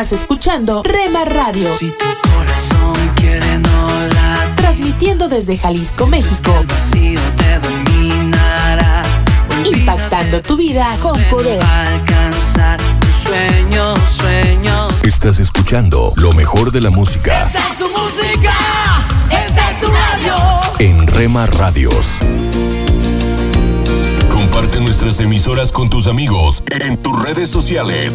Estás escuchando Rema Radio. Si tu corazón quiere no la Transmitiendo desde Jalisco, México. el vacío te dominará. Impactando tu vida con poder. Alcanzar sueños, sueños. Estás escuchando lo mejor de la música Esta es tu música, esta es tu radio. en Rema Radios. Comparte nuestras emisoras con tus amigos en tus redes sociales.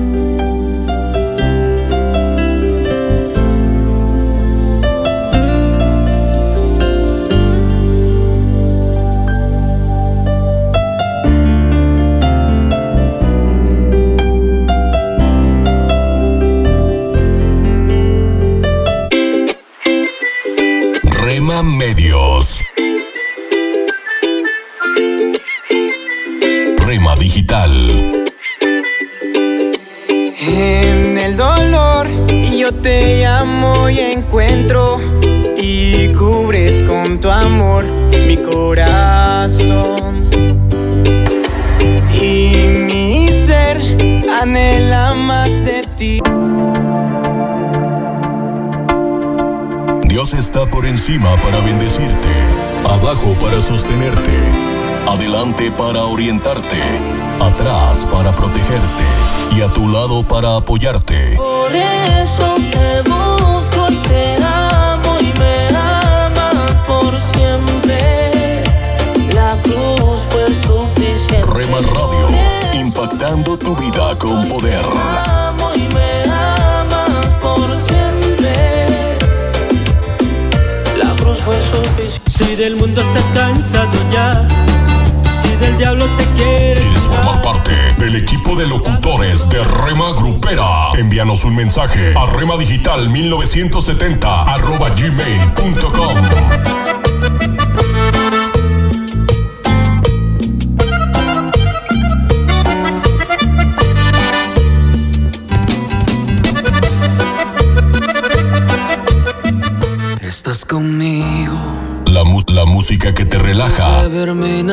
corazón. Y mi ser anhela más de ti. Dios está por encima para bendecirte, abajo para sostenerte, adelante para orientarte, atrás para protegerte y a tu lado para apoyarte. Por eso te busco, te La cruz fue suficiente. Rema Radio, impactando tu vida con poder. Te amo y me amas por siempre. La cruz fue suficiente. Si del mundo estás cansado ya, si del diablo te quieres ¿Quieres formar parte del equipo de locutores de Rema Grupera? Envíanos un mensaje a remadigital 1970 arroba gmail.com.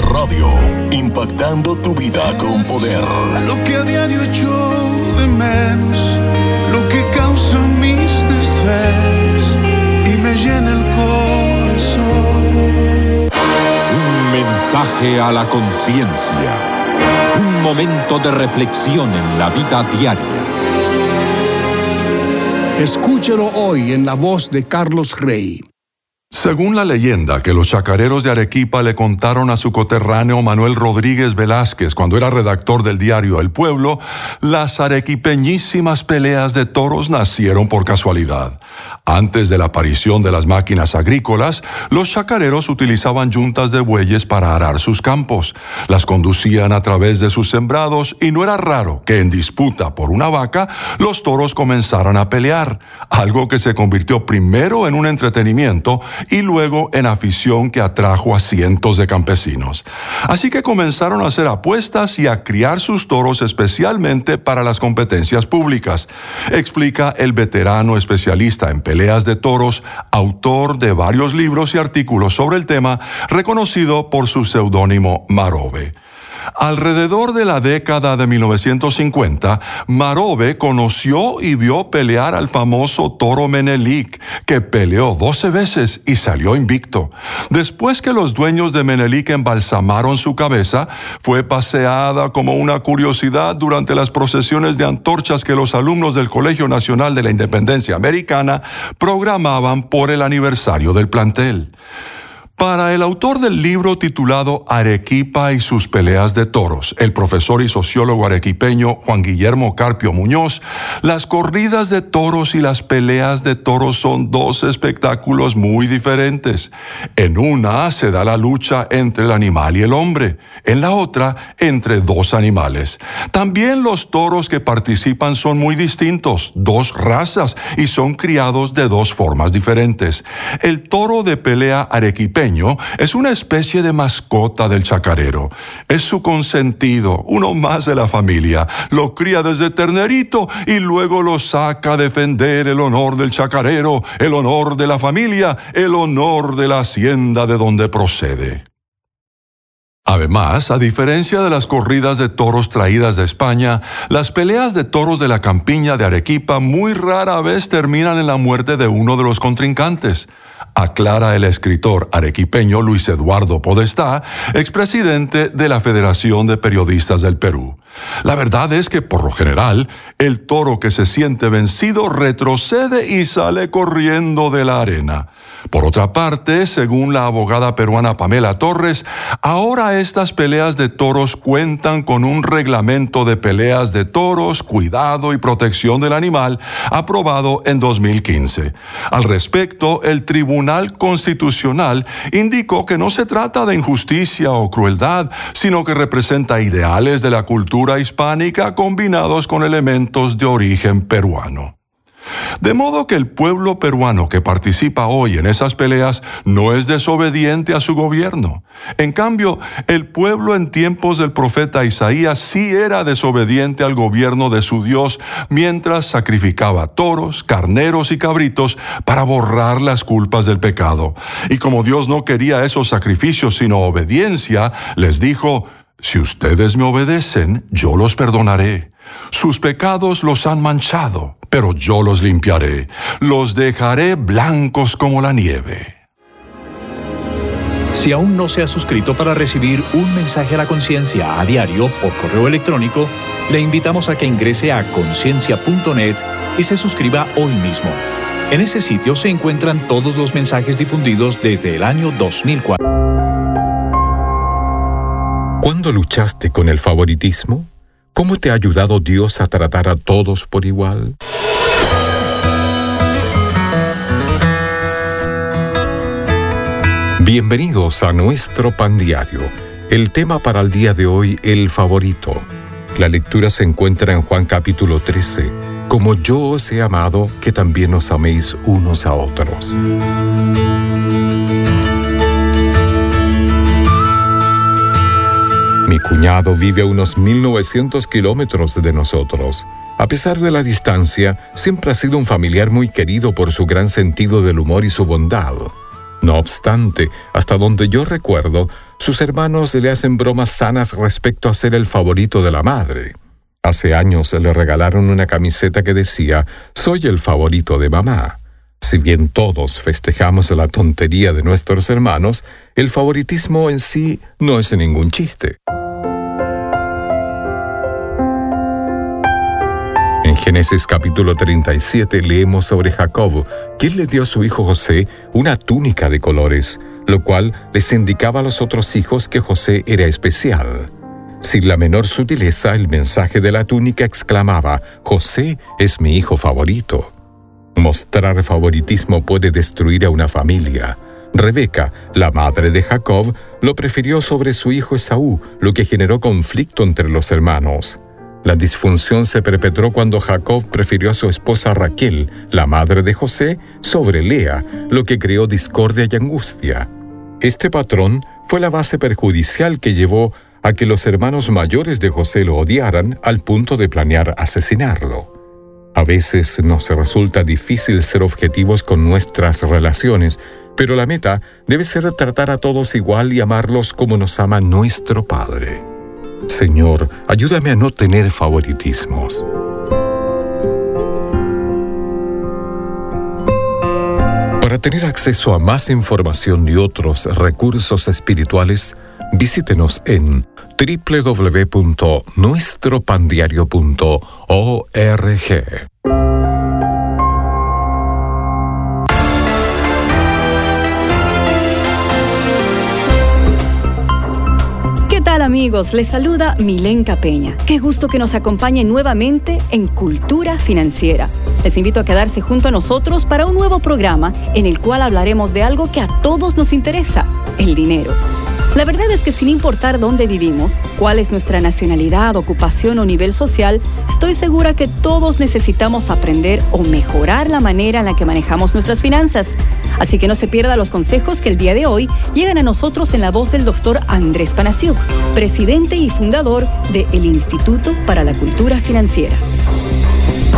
Radio, impactando tu vida con poder. Lo que a diario echo de menos, lo que causa mis desvelos y me llena el corazón mensaje a la conciencia. Un momento de reflexión en la vida diaria. Escúchelo hoy en la voz de Carlos Rey. Según la leyenda que los chacareros de Arequipa le contaron a su coterráneo Manuel Rodríguez Velázquez cuando era redactor del diario El Pueblo, las arequipeñísimas peleas de toros nacieron por casualidad. Antes de la aparición de las máquinas agrícolas, los chacareros utilizaban yuntas de bueyes para arar sus campos. Las conducían a través de sus sembrados y no era raro que en disputa por una vaca los toros comenzaran a pelear, algo que se convirtió primero en un entretenimiento y luego en afición que atrajo a cientos de campesinos. Así que comenzaron a hacer apuestas y a criar sus toros especialmente para las competencias públicas, explica el veterano especialista en peleas de toros, autor de varios libros y artículos sobre el tema, reconocido por su seudónimo Marove. Alrededor de la década de 1950, Marove conoció y vio pelear al famoso toro Menelik, que peleó 12 veces y salió invicto. Después que los dueños de Menelik embalsamaron su cabeza, fue paseada como una curiosidad durante las procesiones de antorchas que los alumnos del Colegio Nacional de la Independencia Americana programaban por el aniversario del plantel. Para el autor del libro titulado Arequipa y sus peleas de toros, el profesor y sociólogo arequipeño Juan Guillermo Carpio Muñoz, las corridas de toros y las peleas de toros son dos espectáculos muy diferentes. En una se da la lucha entre el animal y el hombre, en la otra entre dos animales. También los toros que participan son muy distintos, dos razas, y son criados de dos formas diferentes. El toro de pelea arequipeño es una especie de mascota del chacarero. Es su consentido, uno más de la familia. Lo cría desde ternerito y luego lo saca a defender el honor del chacarero, el honor de la familia, el honor de la hacienda de donde procede. Además, a diferencia de las corridas de toros traídas de España, las peleas de toros de la campiña de Arequipa muy rara vez terminan en la muerte de uno de los contrincantes aclara el escritor arequipeño Luis Eduardo Podestá, expresidente de la Federación de Periodistas del Perú. La verdad es que, por lo general, el toro que se siente vencido retrocede y sale corriendo de la arena. Por otra parte, según la abogada peruana Pamela Torres, ahora estas peleas de toros cuentan con un reglamento de peleas de toros, cuidado y protección del animal aprobado en 2015. Al respecto, el Tribunal Constitucional indicó que no se trata de injusticia o crueldad, sino que representa ideales de la cultura hispánica combinados con elementos de origen peruano. De modo que el pueblo peruano que participa hoy en esas peleas no es desobediente a su gobierno. En cambio, el pueblo en tiempos del profeta Isaías sí era desobediente al gobierno de su Dios mientras sacrificaba toros, carneros y cabritos para borrar las culpas del pecado. Y como Dios no quería esos sacrificios sino obediencia, les dijo, si ustedes me obedecen, yo los perdonaré. Sus pecados los han manchado, pero yo los limpiaré. Los dejaré blancos como la nieve. Si aún no se ha suscrito para recibir un mensaje a la conciencia a diario por correo electrónico, le invitamos a que ingrese a conciencia.net y se suscriba hoy mismo. En ese sitio se encuentran todos los mensajes difundidos desde el año 2004. ¿Cuándo luchaste con el favoritismo? ¿Cómo te ha ayudado Dios a tratar a todos por igual? Bienvenidos a nuestro pan diario. El tema para el día de hoy, el favorito. La lectura se encuentra en Juan capítulo 13. Como yo os he amado, que también os améis unos a otros. Mi cuñado vive a unos 1900 kilómetros de nosotros. A pesar de la distancia, siempre ha sido un familiar muy querido por su gran sentido del humor y su bondad. No obstante, hasta donde yo recuerdo, sus hermanos le hacen bromas sanas respecto a ser el favorito de la madre. Hace años le regalaron una camiseta que decía, Soy el favorito de mamá. Si bien todos festejamos la tontería de nuestros hermanos, el favoritismo en sí no es ningún chiste. En Génesis capítulo 37 leemos sobre Jacob, quien le dio a su hijo José una túnica de colores, lo cual les indicaba a los otros hijos que José era especial. Sin la menor sutileza, el mensaje de la túnica exclamaba, José es mi hijo favorito. Mostrar favoritismo puede destruir a una familia. Rebeca, la madre de Jacob, lo prefirió sobre su hijo Esaú, lo que generó conflicto entre los hermanos. La disfunción se perpetró cuando Jacob prefirió a su esposa Raquel, la madre de José, sobre Lea, lo que creó discordia y angustia. Este patrón fue la base perjudicial que llevó a que los hermanos mayores de José lo odiaran al punto de planear asesinarlo. A veces nos resulta difícil ser objetivos con nuestras relaciones, pero la meta debe ser tratar a todos igual y amarlos como nos ama nuestro Padre. Señor, ayúdame a no tener favoritismos. Para tener acceso a más información y otros recursos espirituales, visítenos en www.nuestropandiario.org. amigos? Les saluda Milenka Peña. Qué gusto que nos acompañen nuevamente en Cultura Financiera. Les invito a quedarse junto a nosotros para un nuevo programa en el cual hablaremos de algo que a todos nos interesa, el dinero. La verdad es que sin importar dónde vivimos, cuál es nuestra nacionalidad, ocupación o nivel social, estoy segura que todos necesitamos aprender o mejorar la manera en la que manejamos nuestras finanzas. Así que no se pierda los consejos que el día de hoy llegan a nosotros en la voz del doctor Andrés Panasiuk, presidente y fundador del Instituto para la Cultura Financiera.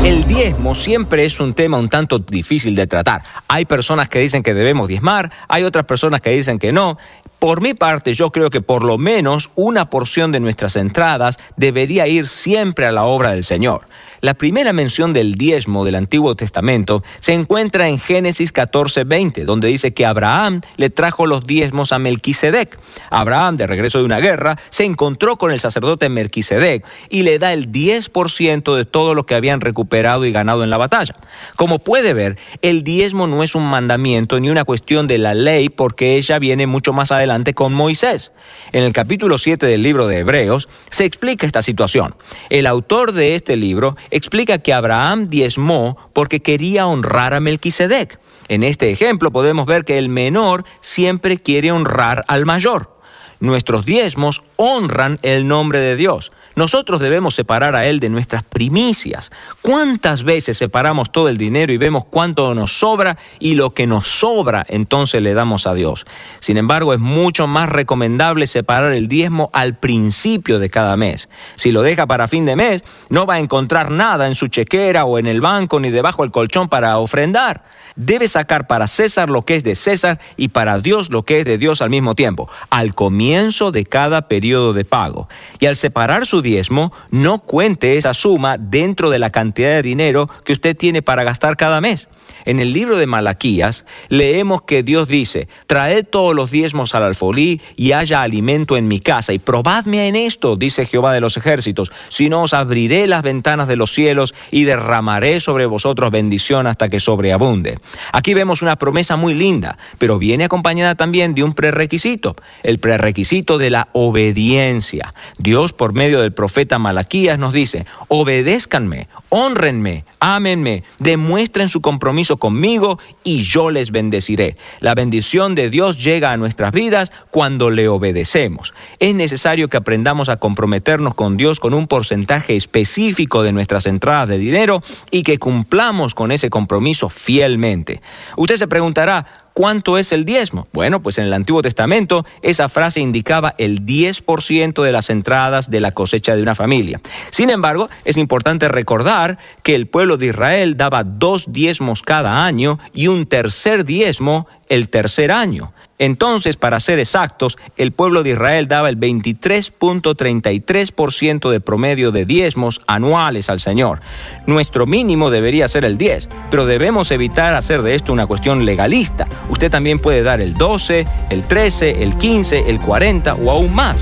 El diezmo siempre es un tema un tanto difícil de tratar. Hay personas que dicen que debemos diezmar, hay otras personas que dicen que no. Por mi parte, yo creo que por lo menos una porción de nuestras entradas debería ir siempre a la obra del Señor. La primera mención del diezmo del Antiguo Testamento se encuentra en Génesis 14:20, donde dice que Abraham le trajo los diezmos a Melquisedec. Abraham, de regreso de una guerra, se encontró con el sacerdote Melquisedec y le da el 10% de todo lo que habían recuperado y ganado en la batalla. Como puede ver, el diezmo no es un mandamiento ni una cuestión de la ley porque ella viene mucho más con Moisés. En el capítulo 7 del libro de Hebreos se explica esta situación. El autor de este libro explica que Abraham diezmó porque quería honrar a Melquisedec. En este ejemplo podemos ver que el menor siempre quiere honrar al mayor. Nuestros diezmos honran el nombre de Dios. Nosotros debemos separar a Él de nuestras primicias. ¿Cuántas veces separamos todo el dinero y vemos cuánto nos sobra y lo que nos sobra entonces le damos a Dios? Sin embargo, es mucho más recomendable separar el diezmo al principio de cada mes. Si lo deja para fin de mes, no va a encontrar nada en su chequera o en el banco ni debajo del colchón para ofrendar debe sacar para César lo que es de César y para Dios lo que es de Dios al mismo tiempo, al comienzo de cada periodo de pago. Y al separar su diezmo, no cuente esa suma dentro de la cantidad de dinero que usted tiene para gastar cada mes. En el libro de Malaquías leemos que Dios dice, traed todos los diezmos al alfolí y haya alimento en mi casa, y probadme en esto, dice Jehová de los ejércitos, si no os abriré las ventanas de los cielos y derramaré sobre vosotros bendición hasta que sobreabunde. Aquí vemos una promesa muy linda, pero viene acompañada también de un prerequisito, el prerequisito de la obediencia. Dios por medio del profeta Malaquías nos dice, obedézcanme, honrenme, ámenme, demuestren su compromiso conmigo y yo les bendeciré. La bendición de Dios llega a nuestras vidas cuando le obedecemos. Es necesario que aprendamos a comprometernos con Dios con un porcentaje específico de nuestras entradas de dinero y que cumplamos con ese compromiso fielmente. Usted se preguntará, ¿Cuánto es el diezmo? Bueno, pues en el Antiguo Testamento esa frase indicaba el 10% de las entradas de la cosecha de una familia. Sin embargo, es importante recordar que el pueblo de Israel daba dos diezmos cada año y un tercer diezmo el tercer año. Entonces, para ser exactos, el pueblo de Israel daba el 23.33% de promedio de diezmos anuales al Señor. Nuestro mínimo debería ser el 10, pero debemos evitar hacer de esto una cuestión legalista. Usted también puede dar el 12, el 13, el 15, el 40 o aún más.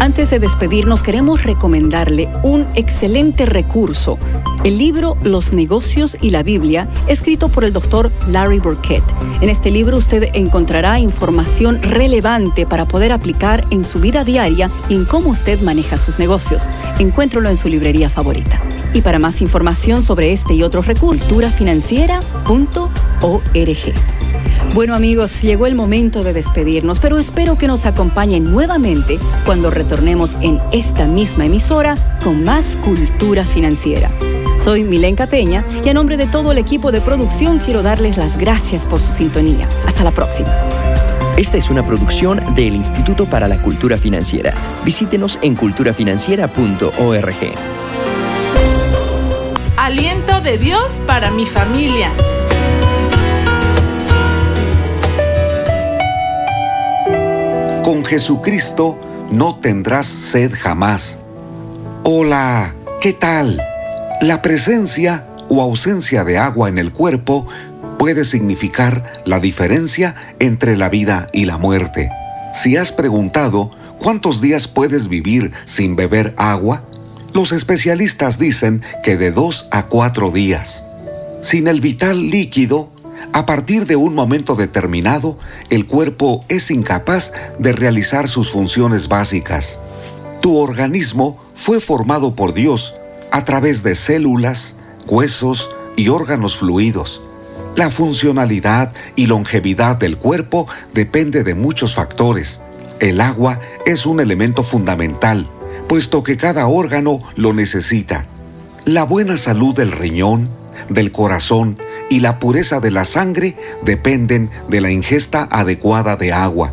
Antes de despedirnos, queremos recomendarle un excelente recurso, el libro Los negocios y la Biblia, escrito por el doctor Larry Burkett. En este libro usted encontrará información relevante para poder aplicar en su vida diaria y en cómo usted maneja sus negocios. Encuéntralo en su librería favorita. Y para más información sobre este y otros recursos, culturafinanciera.org. Bueno amigos, llegó el momento de despedirnos, pero espero que nos acompañen nuevamente cuando retornemos en esta misma emisora con más cultura financiera. Soy Milenka Peña y a nombre de todo el equipo de producción quiero darles las gracias por su sintonía. Hasta la próxima. Esta es una producción del Instituto para la Cultura Financiera. Visítenos en culturafinanciera.org. Aliento de Dios para mi familia. Con Jesucristo no tendrás sed jamás. Hola, ¿qué tal? La presencia o ausencia de agua en el cuerpo puede significar la diferencia entre la vida y la muerte. Si has preguntado cuántos días puedes vivir sin beber agua, los especialistas dicen que de dos a cuatro días. Sin el vital líquido, a partir de un momento determinado, el cuerpo es incapaz de realizar sus funciones básicas. Tu organismo fue formado por Dios a través de células, huesos y órganos fluidos. La funcionalidad y longevidad del cuerpo depende de muchos factores. El agua es un elemento fundamental, puesto que cada órgano lo necesita. La buena salud del riñón, del corazón y la pureza de la sangre dependen de la ingesta adecuada de agua.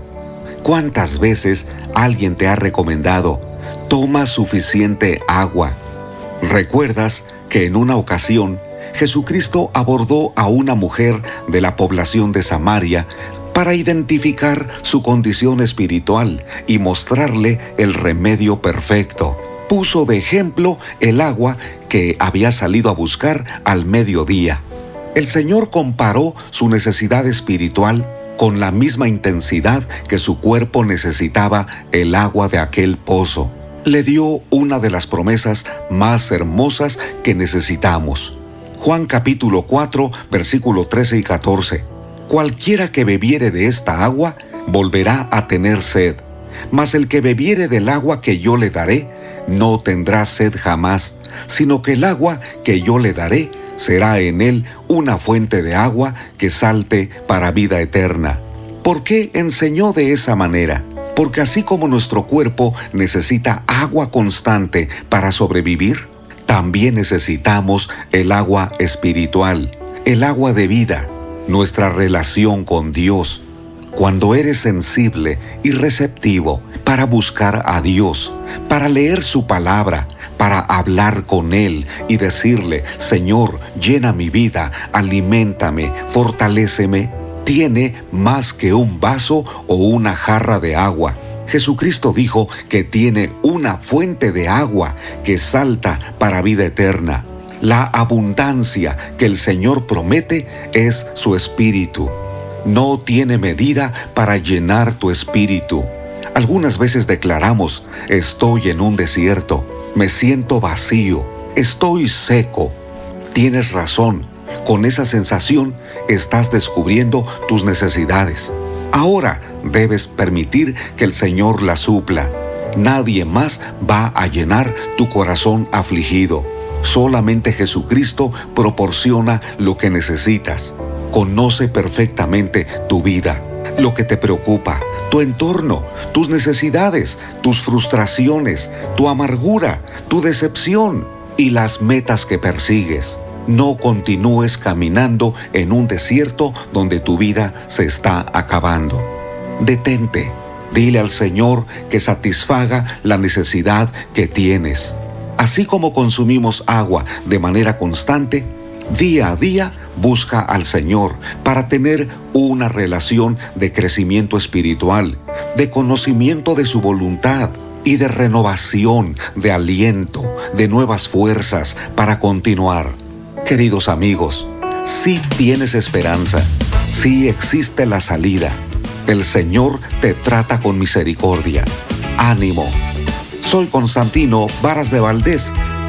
¿Cuántas veces alguien te ha recomendado, toma suficiente agua? ¿Recuerdas que en una ocasión Jesucristo abordó a una mujer de la población de Samaria para identificar su condición espiritual y mostrarle el remedio perfecto? Puso de ejemplo el agua que había salido a buscar al mediodía. El Señor comparó su necesidad espiritual con la misma intensidad que su cuerpo necesitaba el agua de aquel pozo. Le dio una de las promesas más hermosas que necesitamos. Juan capítulo 4, versículo 13 y 14. Cualquiera que bebiere de esta agua volverá a tener sed, mas el que bebiere del agua que yo le daré no tendrá sed jamás, sino que el agua que yo le daré será en él una fuente de agua que salte para vida eterna. ¿Por qué enseñó de esa manera? Porque así como nuestro cuerpo necesita agua constante para sobrevivir, también necesitamos el agua espiritual, el agua de vida, nuestra relación con Dios. Cuando eres sensible y receptivo para buscar a Dios, para leer su palabra, para hablar con Él y decirle, Señor, llena mi vida, aliméntame, fortaléceme, tiene más que un vaso o una jarra de agua. Jesucristo dijo que tiene una fuente de agua que salta para vida eterna. La abundancia que el Señor promete es su espíritu. No tiene medida para llenar tu espíritu. Algunas veces declaramos, estoy en un desierto, me siento vacío, estoy seco. Tienes razón, con esa sensación estás descubriendo tus necesidades. Ahora debes permitir que el Señor la supla. Nadie más va a llenar tu corazón afligido. Solamente Jesucristo proporciona lo que necesitas. Conoce perfectamente tu vida, lo que te preocupa, tu entorno, tus necesidades, tus frustraciones, tu amargura, tu decepción y las metas que persigues. No continúes caminando en un desierto donde tu vida se está acabando. Detente, dile al Señor que satisfaga la necesidad que tienes. Así como consumimos agua de manera constante, día a día busca al Señor para tener una relación de crecimiento espiritual, de conocimiento de su voluntad y de renovación, de aliento, de nuevas fuerzas para continuar. Queridos amigos, si tienes esperanza, si existe la salida. El Señor te trata con misericordia. Ánimo. Soy Constantino Varas de Valdés.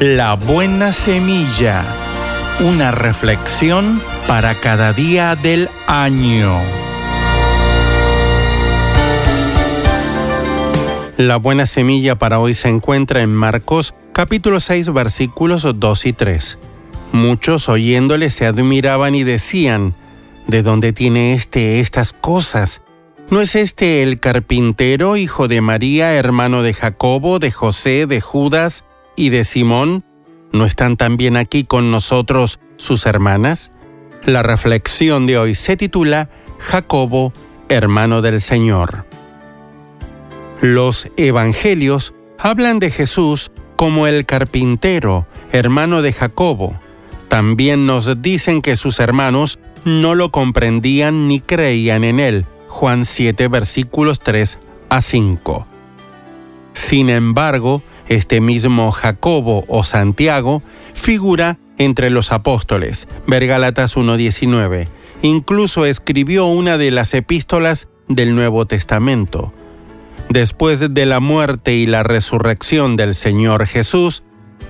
La Buena Semilla, una reflexión para cada día del año. La buena semilla para hoy se encuentra en Marcos capítulo 6 versículos 2 y 3. Muchos oyéndole se admiraban y decían, ¿de dónde tiene éste estas cosas? ¿No es este el carpintero, hijo de María, hermano de Jacobo, de José, de Judas y de Simón? ¿No están también aquí con nosotros sus hermanas? La reflexión de hoy se titula Jacobo, hermano del Señor. Los evangelios hablan de Jesús como el carpintero, hermano de Jacobo. También nos dicen que sus hermanos no lo comprendían ni creían en él Juan 7 versículos 3 a 5. Sin embargo, este mismo Jacobo o Santiago figura entre los apóstoles, ver Galatas 1.19. Incluso escribió una de las epístolas del Nuevo Testamento. Después de la muerte y la resurrección del Señor Jesús,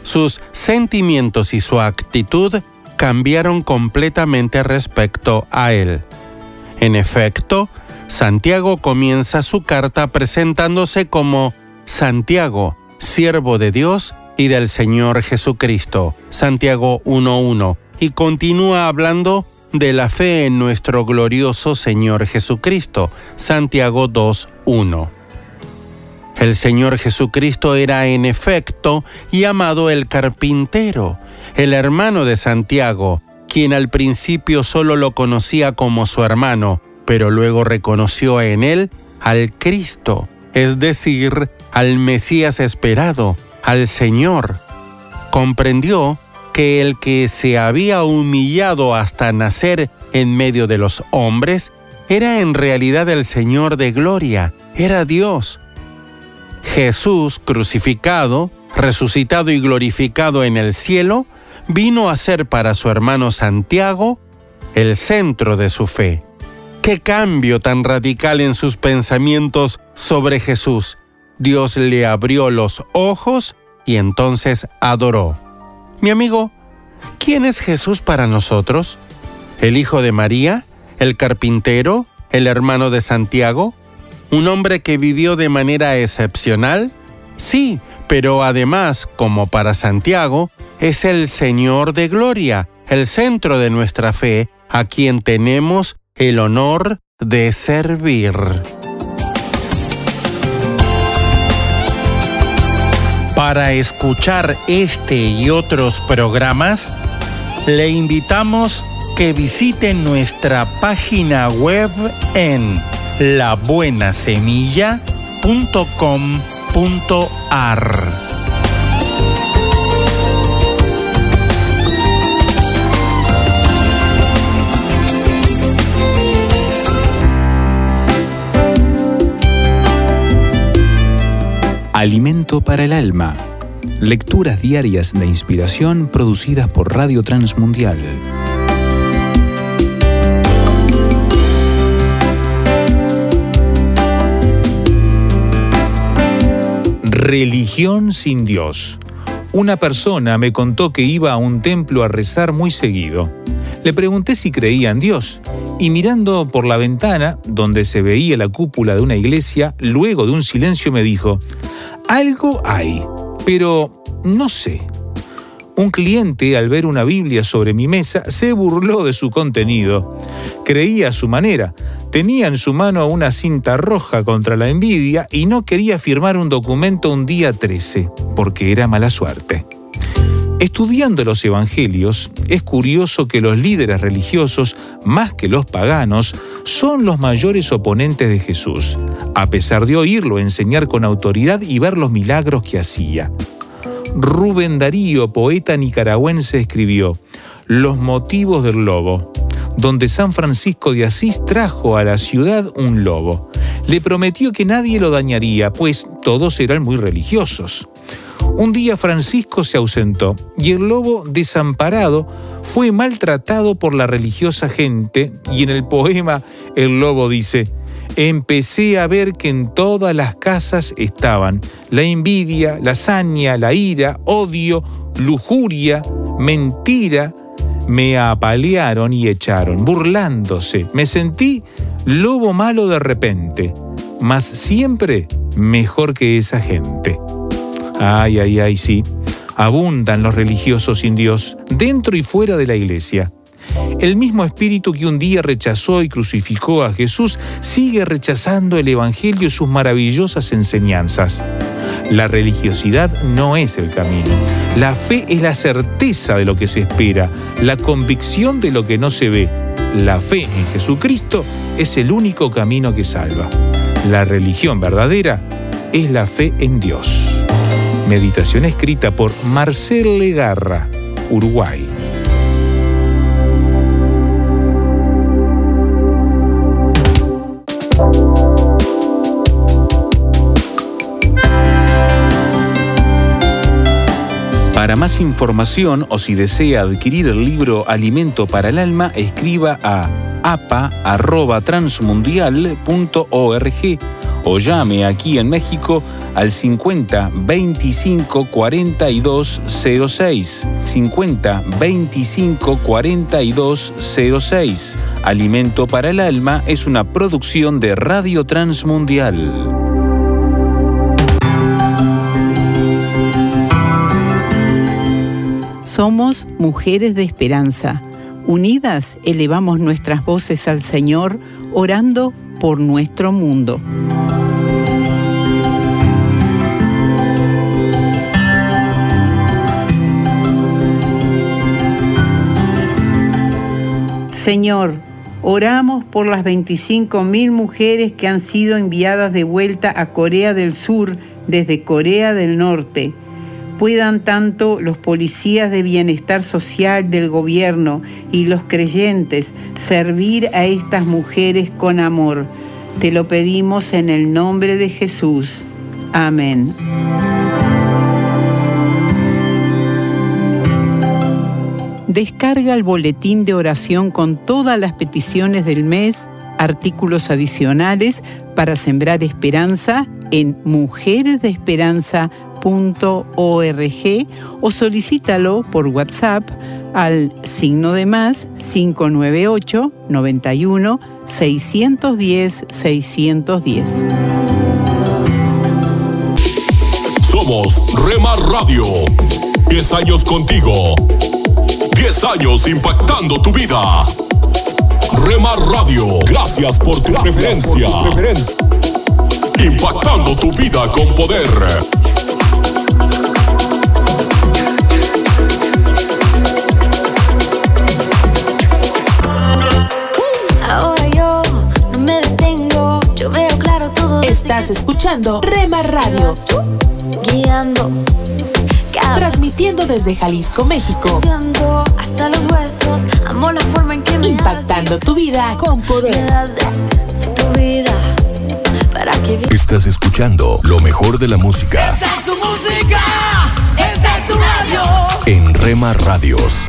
sus sentimientos y su actitud cambiaron completamente respecto a Él. En efecto, Santiago comienza su carta presentándose como Santiago, siervo de Dios y del Señor Jesucristo, Santiago 1.1, y continúa hablando de la fe en nuestro glorioso Señor Jesucristo, Santiago 2.1. El Señor Jesucristo era en efecto llamado el carpintero, el hermano de Santiago, quien al principio solo lo conocía como su hermano, pero luego reconoció en él al Cristo, es decir, al Mesías esperado, al Señor. Comprendió que el que se había humillado hasta nacer en medio de los hombres era en realidad el Señor de gloria, era Dios. Jesús crucificado, resucitado y glorificado en el cielo, vino a ser para su hermano Santiago el centro de su fe. Qué cambio tan radical en sus pensamientos sobre Jesús. Dios le abrió los ojos y entonces adoró. Mi amigo, ¿quién es Jesús para nosotros? ¿El hijo de María? ¿El carpintero? ¿El hermano de Santiago? ¿Un hombre que vivió de manera excepcional? Sí, pero además, como para Santiago, es el Señor de Gloria, el centro de nuestra fe, a quien tenemos el honor de servir. Para escuchar este y otros programas, le invitamos que visite nuestra página web en labuenasemilla.com.ar. Alimento para el alma. Lecturas diarias de inspiración producidas por Radio Transmundial. Religión sin Dios. Una persona me contó que iba a un templo a rezar muy seguido. Le pregunté si creía en Dios y mirando por la ventana, donde se veía la cúpula de una iglesia, luego de un silencio me dijo, algo hay, pero no sé. Un cliente, al ver una Biblia sobre mi mesa, se burló de su contenido. Creía a su manera. Tenía en su mano una cinta roja contra la envidia y no quería firmar un documento un día 13, porque era mala suerte. Estudiando los evangelios, es curioso que los líderes religiosos, más que los paganos, son los mayores oponentes de Jesús, a pesar de oírlo enseñar con autoridad y ver los milagros que hacía. Rubén Darío, poeta nicaragüense, escribió Los motivos del lobo, donde San Francisco de Asís trajo a la ciudad un lobo. Le prometió que nadie lo dañaría, pues todos eran muy religiosos. Un día Francisco se ausentó y el lobo, desamparado, fue maltratado por la religiosa gente y en el poema el lobo dice, empecé a ver que en todas las casas estaban la envidia, la saña, la ira, odio, lujuria, mentira. Me apalearon y echaron, burlándose. Me sentí lobo malo de repente, mas siempre mejor que esa gente. Ay, ay, ay, sí. Abundan los religiosos sin Dios, dentro y fuera de la iglesia. El mismo espíritu que un día rechazó y crucificó a Jesús sigue rechazando el Evangelio y sus maravillosas enseñanzas. La religiosidad no es el camino. La fe es la certeza de lo que se espera, la convicción de lo que no se ve. La fe en Jesucristo es el único camino que salva. La religión verdadera es la fe en Dios. Meditación escrita por Marcel Legarra, Uruguay. Para más información o si desea adquirir el libro Alimento para el Alma, escriba a apa.transmundial.org o llame aquí en México al 50 25 42 06. 50 25 42 06. Alimento para el Alma es una producción de Radio Transmundial. Somos mujeres de esperanza. Unidas elevamos nuestras voces al Señor, orando por nuestro mundo. Señor, oramos por las 25.000 mujeres que han sido enviadas de vuelta a Corea del Sur desde Corea del Norte puedan tanto los policías de bienestar social del gobierno y los creyentes servir a estas mujeres con amor. Te lo pedimos en el nombre de Jesús. Amén. Descarga el boletín de oración con todas las peticiones del mes, artículos adicionales para sembrar esperanza en mujeresdeesperanza.com org o solicítalo por WhatsApp al signo de más 598 91 610 610. Somos Rema Radio. 10 años contigo. 10 años impactando tu vida. Rema Radio, gracias por tu preferencia. Impactando tu vida con poder. Estás escuchando Rema Radio. Guiando. Transmitiendo desde Jalisco, México. Hasta los huesos. Amo la forma en que me Impactando tu vida con poder. tu vida para que Estás escuchando lo mejor de la música Esta es tu música, esta es tu radio. en Rema Radios.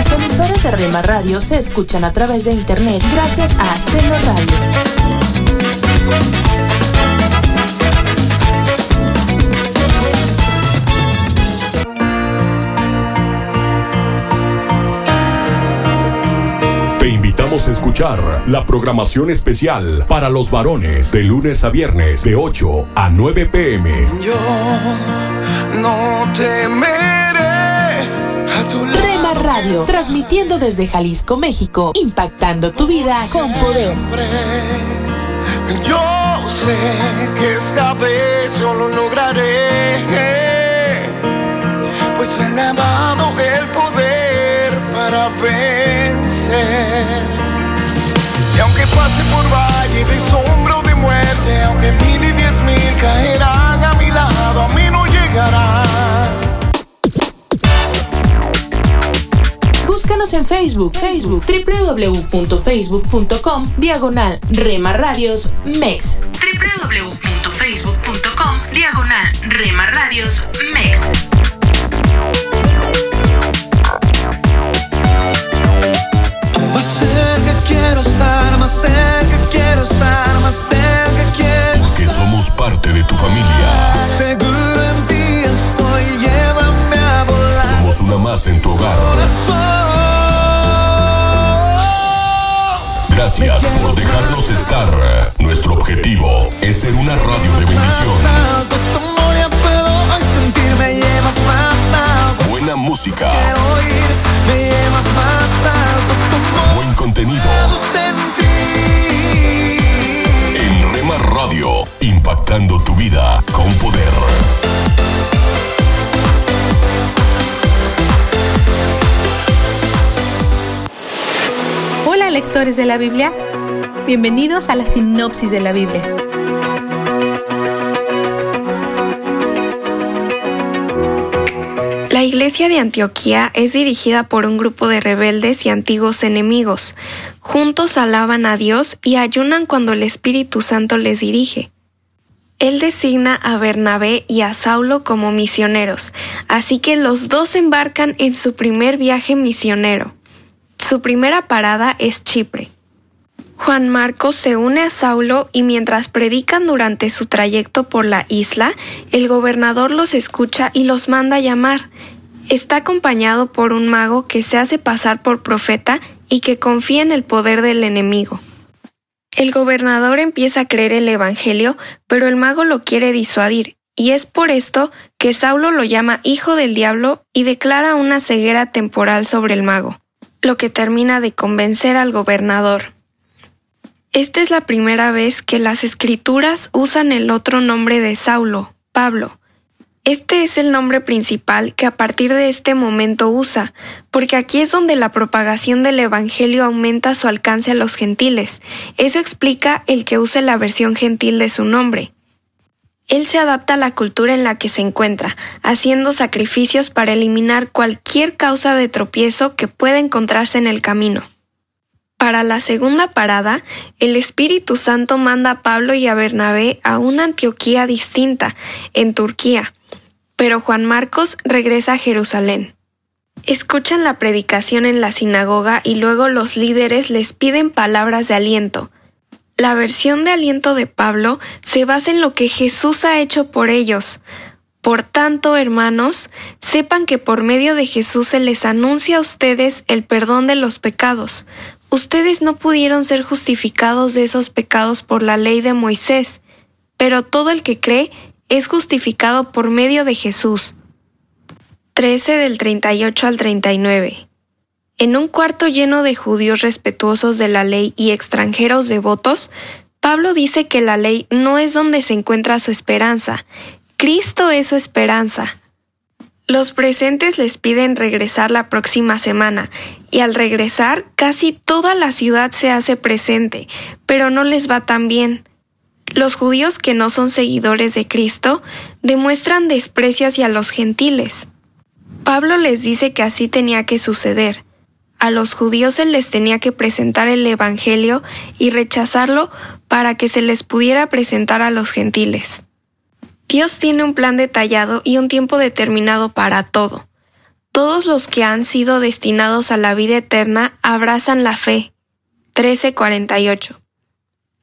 Las emisoras de Rema Radio se escuchan a través de internet gracias a Seno Radio. Te invitamos a escuchar la programación especial para los varones de lunes a viernes de 8 a 9 pm. Yo no temeré Radio, transmitiendo desde Jalisco, México, impactando tu vida con poder. Yo sé que esta vez yo lo lograré. Pues he dado el poder para vencer. Y aunque pase por valle de sombra de muerte, aunque mil y diez mil caerán a mi lado, a mí no llegarán. Búscanos en Facebook, Facebook, www.facebook.com, diagonal Rema Radios MEX. www.facebook.com, diagonal Rema Radios MEX. Más cerca quiero estar, más cerca quiero estar, más cerca quiero Que somos parte de tu familia. Seguro en ti estoy, llévame a volar. Somos una más en tu hogar. Gracias por dejarnos estar. Nuestro objetivo es ser una radio de bendición. Buena música, buen contenido. En Rema Radio, impactando tu vida con poder. Lectores de la Biblia, bienvenidos a la sinopsis de la Biblia. La iglesia de Antioquía es dirigida por un grupo de rebeldes y antiguos enemigos. Juntos alaban a Dios y ayunan cuando el Espíritu Santo les dirige. Él designa a Bernabé y a Saulo como misioneros, así que los dos embarcan en su primer viaje misionero. Su primera parada es Chipre. Juan Marcos se une a Saulo y mientras predican durante su trayecto por la isla, el gobernador los escucha y los manda a llamar. Está acompañado por un mago que se hace pasar por profeta y que confía en el poder del enemigo. El gobernador empieza a creer el Evangelio, pero el mago lo quiere disuadir, y es por esto que Saulo lo llama hijo del diablo y declara una ceguera temporal sobre el mago, lo que termina de convencer al gobernador. Esta es la primera vez que las escrituras usan el otro nombre de Saulo, Pablo. Este es el nombre principal que a partir de este momento usa, porque aquí es donde la propagación del Evangelio aumenta su alcance a los gentiles. Eso explica el que use la versión gentil de su nombre. Él se adapta a la cultura en la que se encuentra, haciendo sacrificios para eliminar cualquier causa de tropiezo que pueda encontrarse en el camino. Para la segunda parada, el Espíritu Santo manda a Pablo y a Bernabé a una Antioquía distinta, en Turquía, pero Juan Marcos regresa a Jerusalén. Escuchan la predicación en la sinagoga y luego los líderes les piden palabras de aliento. La versión de aliento de Pablo se basa en lo que Jesús ha hecho por ellos. Por tanto, hermanos, sepan que por medio de Jesús se les anuncia a ustedes el perdón de los pecados. Ustedes no pudieron ser justificados de esos pecados por la ley de Moisés, pero todo el que cree es justificado por medio de Jesús. 13 del 38 al 39. En un cuarto lleno de judíos respetuosos de la ley y extranjeros devotos, Pablo dice que la ley no es donde se encuentra su esperanza, Cristo es su esperanza. Los presentes les piden regresar la próxima semana y al regresar casi toda la ciudad se hace presente, pero no les va tan bien. Los judíos que no son seguidores de Cristo demuestran desprecio hacia los gentiles. Pablo les dice que así tenía que suceder. A los judíos se les tenía que presentar el Evangelio y rechazarlo para que se les pudiera presentar a los gentiles. Dios tiene un plan detallado y un tiempo determinado para todo. Todos los que han sido destinados a la vida eterna abrazan la fe. 1348.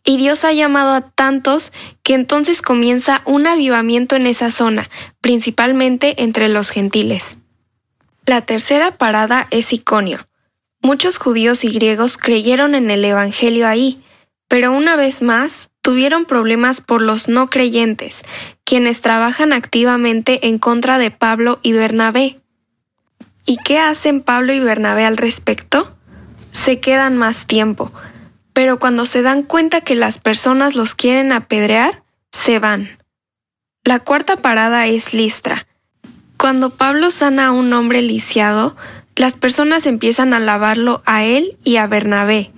Y Dios ha llamado a tantos que entonces comienza un avivamiento en esa zona, principalmente entre los gentiles. La tercera parada es Iconio. Muchos judíos y griegos creyeron en el Evangelio ahí, pero una vez más tuvieron problemas por los no creyentes, quienes trabajan activamente en contra de Pablo y Bernabé. ¿Y qué hacen Pablo y Bernabé al respecto? Se quedan más tiempo, pero cuando se dan cuenta que las personas los quieren apedrear, se van. La cuarta parada es Listra. Cuando Pablo sana a un hombre lisiado, las personas empiezan a alabarlo a él y a Bernabé.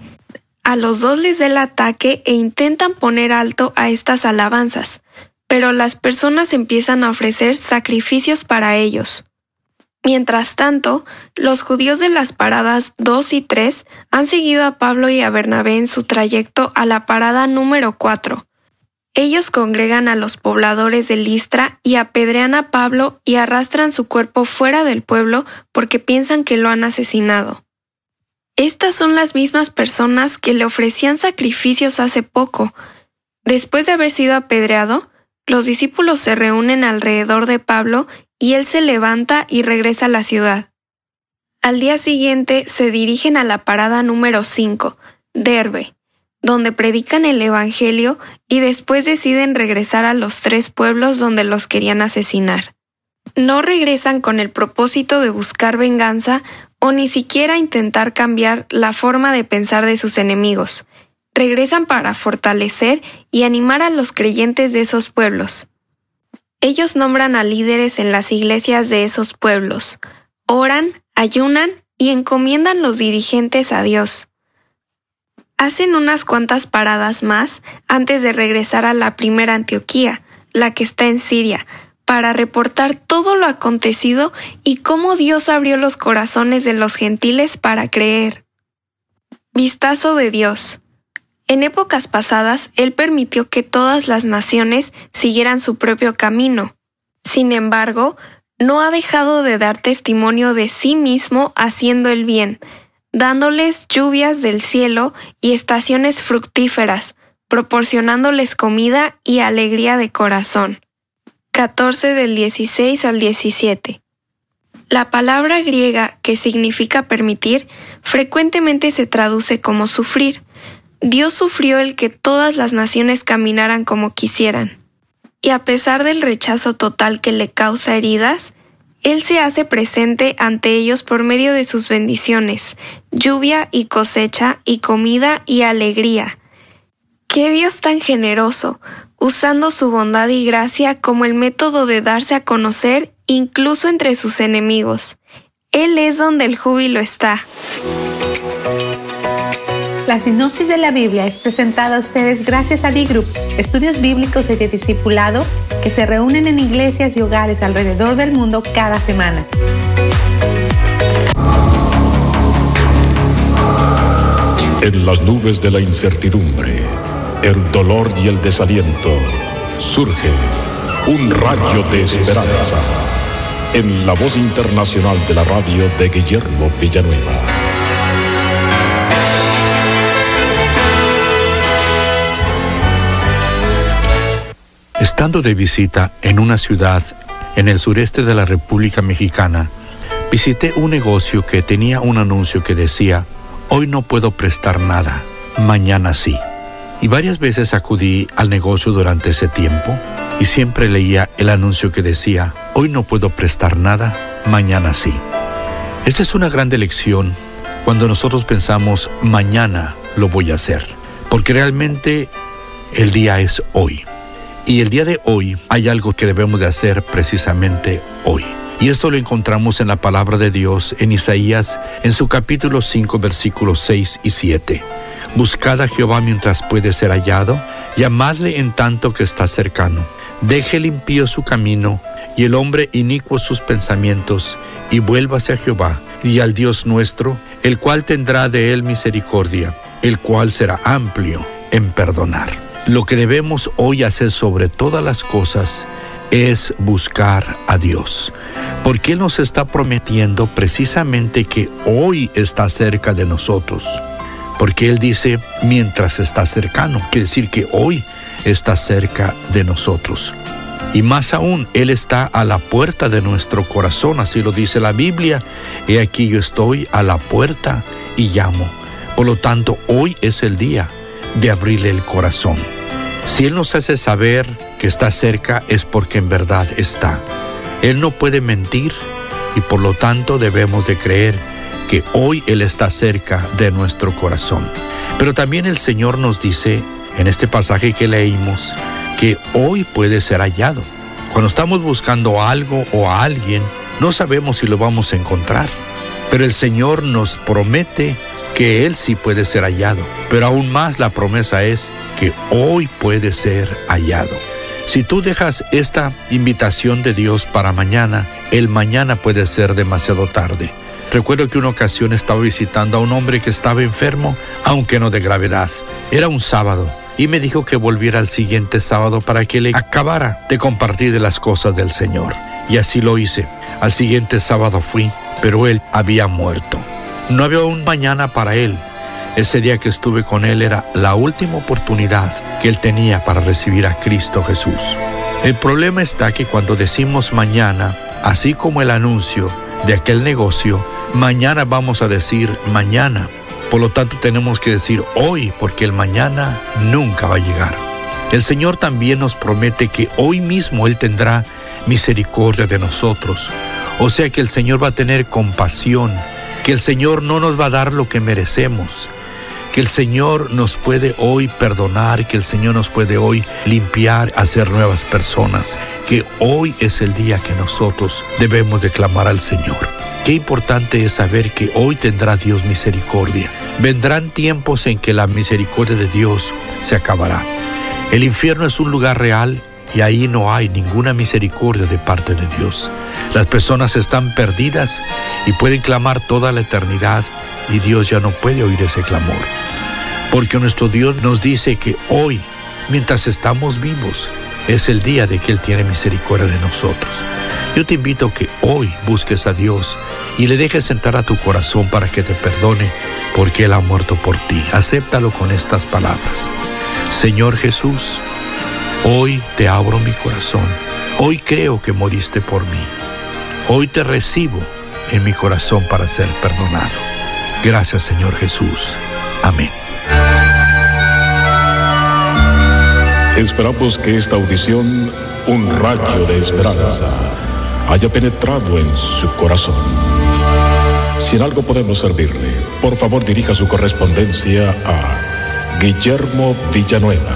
A los dos les da el ataque e intentan poner alto a estas alabanzas, pero las personas empiezan a ofrecer sacrificios para ellos. Mientras tanto, los judíos de las paradas 2 y 3 han seguido a Pablo y a Bernabé en su trayecto a la parada número 4, ellos congregan a los pobladores de Listra y apedrean a Pablo y arrastran su cuerpo fuera del pueblo porque piensan que lo han asesinado. Estas son las mismas personas que le ofrecían sacrificios hace poco. Después de haber sido apedreado, los discípulos se reúnen alrededor de Pablo y él se levanta y regresa a la ciudad. Al día siguiente se dirigen a la parada número 5, Derbe donde predican el Evangelio y después deciden regresar a los tres pueblos donde los querían asesinar. No regresan con el propósito de buscar venganza o ni siquiera intentar cambiar la forma de pensar de sus enemigos. Regresan para fortalecer y animar a los creyentes de esos pueblos. Ellos nombran a líderes en las iglesias de esos pueblos, oran, ayunan y encomiendan los dirigentes a Dios. Hacen unas cuantas paradas más antes de regresar a la primera Antioquía, la que está en Siria, para reportar todo lo acontecido y cómo Dios abrió los corazones de los gentiles para creer. Vistazo de Dios. En épocas pasadas, Él permitió que todas las naciones siguieran su propio camino. Sin embargo, no ha dejado de dar testimonio de sí mismo haciendo el bien, dándoles lluvias del cielo y estaciones fructíferas, proporcionándoles comida y alegría de corazón. 14 del 16 al 17. La palabra griega que significa permitir frecuentemente se traduce como sufrir. Dios sufrió el que todas las naciones caminaran como quisieran. Y a pesar del rechazo total que le causa heridas, él se hace presente ante ellos por medio de sus bendiciones, lluvia y cosecha y comida y alegría. ¡Qué Dios tan generoso! usando su bondad y gracia como el método de darse a conocer incluso entre sus enemigos. Él es donde el júbilo está. La sinopsis de la Biblia es presentada a ustedes gracias a B-Group, estudios bíblicos y de discipulado que se reúnen en iglesias y hogares alrededor del mundo cada semana. En las nubes de la incertidumbre, el dolor y el desaliento, surge un rayo de esperanza en la voz internacional de la radio de Guillermo Villanueva. Estando de visita en una ciudad en el sureste de la República Mexicana, visité un negocio que tenía un anuncio que decía, hoy no puedo prestar nada, mañana sí. Y varias veces acudí al negocio durante ese tiempo y siempre leía el anuncio que decía, hoy no puedo prestar nada, mañana sí. Esta es una gran lección cuando nosotros pensamos mañana lo voy a hacer, porque realmente el día es hoy. Y el día de hoy hay algo que debemos de hacer precisamente hoy. Y esto lo encontramos en la palabra de Dios en Isaías en su capítulo 5 versículos 6 y 7. Buscad a Jehová mientras puede ser hallado, llamadle en tanto que está cercano. Deje limpio su camino y el hombre inicuo sus pensamientos, y vuélvase a Jehová y al Dios nuestro, el cual tendrá de él misericordia, el cual será amplio en perdonar. Lo que debemos hoy hacer sobre todas las cosas es buscar a Dios, porque Él nos está prometiendo precisamente que hoy está cerca de nosotros porque Él dice mientras está cercano, quiere decir que hoy está cerca de nosotros. Y más aún, Él está a la puerta de nuestro corazón, así lo dice la Biblia. He aquí yo estoy a la puerta y llamo. Por lo tanto, hoy es el día de abrirle el corazón. Si Él nos hace saber que está cerca es porque en verdad está. Él no puede mentir y por lo tanto debemos de creer que hoy Él está cerca de nuestro corazón. Pero también el Señor nos dice en este pasaje que leímos que hoy puede ser hallado. Cuando estamos buscando algo o a alguien, no sabemos si lo vamos a encontrar. Pero el Señor nos promete que Él sí puede ser hallado. Pero aún más la promesa es que hoy puede ser hallado. Si tú dejas esta invitación de Dios para mañana, el mañana puede ser demasiado tarde. Recuerdo que una ocasión estaba visitando a un hombre que estaba enfermo, aunque no de gravedad. Era un sábado y me dijo que volviera al siguiente sábado para que le acabara de compartir de las cosas del Señor. Y así lo hice. Al siguiente sábado fui, pero él había muerto. No había un mañana para él. Ese día que estuve con él era la última oportunidad que él tenía para recibir a Cristo Jesús. El problema está que cuando decimos mañana, así como el anuncio de aquel negocio, Mañana vamos a decir mañana. Por lo tanto tenemos que decir hoy porque el mañana nunca va a llegar. El Señor también nos promete que hoy mismo Él tendrá misericordia de nosotros. O sea que el Señor va a tener compasión, que el Señor no nos va a dar lo que merecemos, que el Señor nos puede hoy perdonar, que el Señor nos puede hoy limpiar, hacer nuevas personas, que hoy es el día que nosotros debemos declamar al Señor. Qué importante es saber que hoy tendrá Dios misericordia. Vendrán tiempos en que la misericordia de Dios se acabará. El infierno es un lugar real y ahí no hay ninguna misericordia de parte de Dios. Las personas están perdidas y pueden clamar toda la eternidad y Dios ya no puede oír ese clamor. Porque nuestro Dios nos dice que hoy, mientras estamos vivos, es el día de que Él tiene misericordia de nosotros. Yo te invito a que hoy busques a Dios y le dejes entrar a tu corazón para que te perdone porque Él ha muerto por ti. Acéptalo con estas palabras. Señor Jesús, hoy te abro mi corazón. Hoy creo que moriste por mí. Hoy te recibo en mi corazón para ser perdonado. Gracias Señor Jesús. Amén. Esperamos que esta audición, un rayo de esperanza, haya penetrado en su corazón. Si en algo podemos servirle, por favor dirija su correspondencia a Guillermo Villanueva,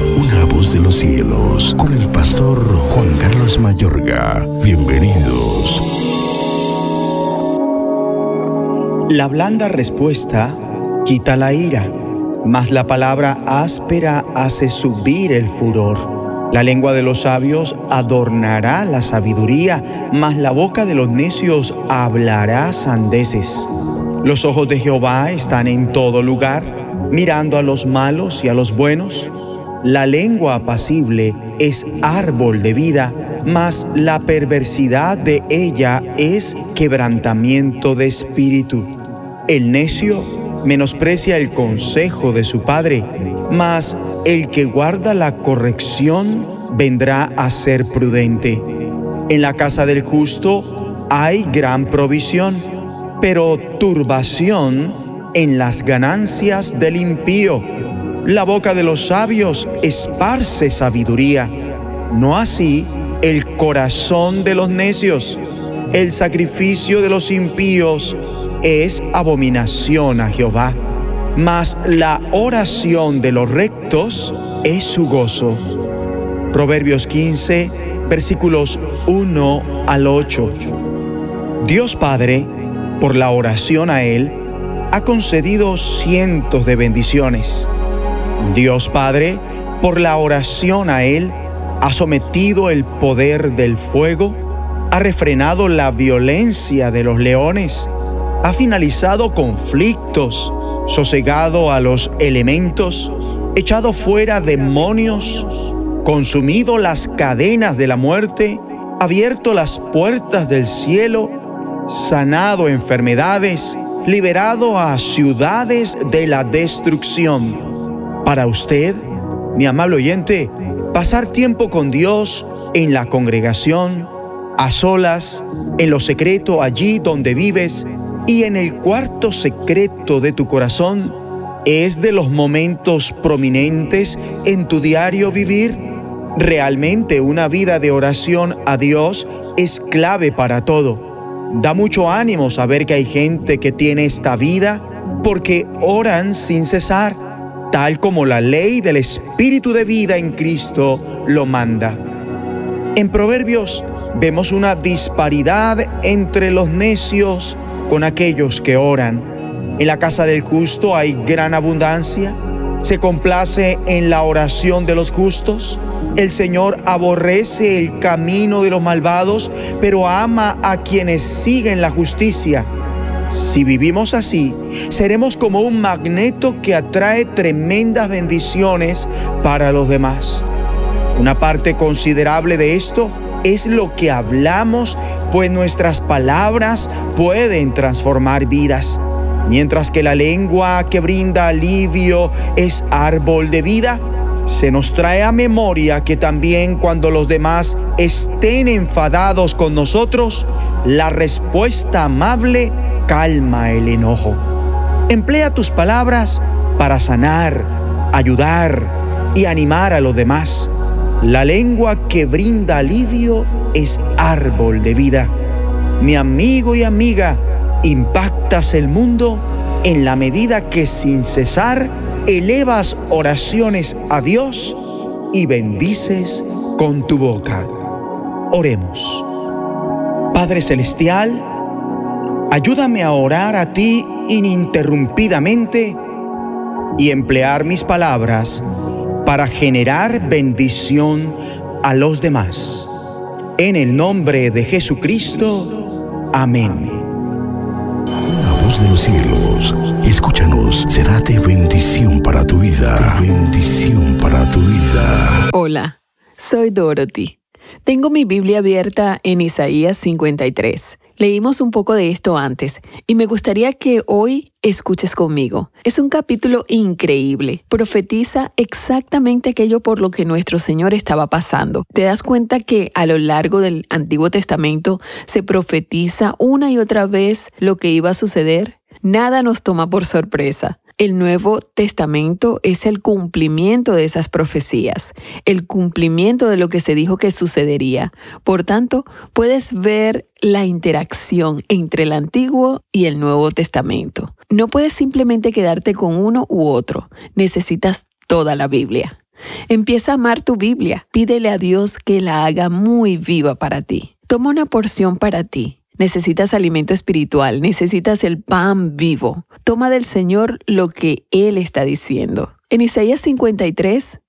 Una voz de los cielos, con el pastor Juan Carlos Mayorga. Bienvenidos. La blanda respuesta quita la ira, mas la palabra áspera hace subir el furor. La lengua de los sabios adornará la sabiduría, mas la boca de los necios hablará sandeces. Los ojos de Jehová están en todo lugar, mirando a los malos y a los buenos. La lengua apacible es árbol de vida, mas la perversidad de ella es quebrantamiento de espíritu. El necio menosprecia el consejo de su padre, mas el que guarda la corrección vendrá a ser prudente. En la casa del justo hay gran provisión, pero turbación en las ganancias del impío. La boca de los sabios esparce sabiduría, no así el corazón de los necios. El sacrificio de los impíos es abominación a Jehová, mas la oración de los rectos es su gozo. Proverbios 15, versículos 1 al 8. Dios Padre, por la oración a Él, ha concedido cientos de bendiciones. Dios Padre, por la oración a Él, ha sometido el poder del fuego, ha refrenado la violencia de los leones, ha finalizado conflictos, sosegado a los elementos, echado fuera demonios, consumido las cadenas de la muerte, abierto las puertas del cielo, sanado enfermedades, liberado a ciudades de la destrucción. Para usted, mi amable oyente, pasar tiempo con Dios en la congregación, a solas, en lo secreto allí donde vives y en el cuarto secreto de tu corazón, es de los momentos prominentes en tu diario vivir. Realmente una vida de oración a Dios es clave para todo. Da mucho ánimo saber que hay gente que tiene esta vida porque oran sin cesar, tal como la ley del Espíritu de vida en Cristo lo manda. En Proverbios vemos una disparidad entre los necios con aquellos que oran. En la casa del justo hay gran abundancia. Se complace en la oración de los justos. El Señor aborrece el camino de los malvados, pero ama a quienes siguen la justicia. Si vivimos así, seremos como un magneto que atrae tremendas bendiciones para los demás. Una parte considerable de esto es lo que hablamos, pues nuestras palabras pueden transformar vidas. Mientras que la lengua que brinda alivio es árbol de vida, se nos trae a memoria que también cuando los demás estén enfadados con nosotros, la respuesta amable calma el enojo. Emplea tus palabras para sanar, ayudar y animar a los demás. La lengua que brinda alivio es árbol de vida. Mi amigo y amiga, impactas el mundo en la medida que sin cesar elevas oraciones a Dios y bendices con tu boca. Oremos. Padre Celestial, ayúdame a orar a ti ininterrumpidamente y emplear mis palabras para generar bendición a los demás. En el nombre de Jesucristo. Amén de los cielos, escúchanos, será de bendición para tu vida. bendición para tu vida. Hola, soy Dorothy. Tengo mi Biblia abierta en Isaías 53. Leímos un poco de esto antes y me gustaría que hoy escuches conmigo. Es un capítulo increíble. Profetiza exactamente aquello por lo que nuestro Señor estaba pasando. ¿Te das cuenta que a lo largo del Antiguo Testamento se profetiza una y otra vez lo que iba a suceder? Nada nos toma por sorpresa. El Nuevo Testamento es el cumplimiento de esas profecías, el cumplimiento de lo que se dijo que sucedería. Por tanto, puedes ver la interacción entre el Antiguo y el Nuevo Testamento. No puedes simplemente quedarte con uno u otro, necesitas toda la Biblia. Empieza a amar tu Biblia, pídele a Dios que la haga muy viva para ti. Toma una porción para ti Necesitas alimento espiritual, necesitas el pan vivo. Toma del Señor lo que Él está diciendo. En Isaías 53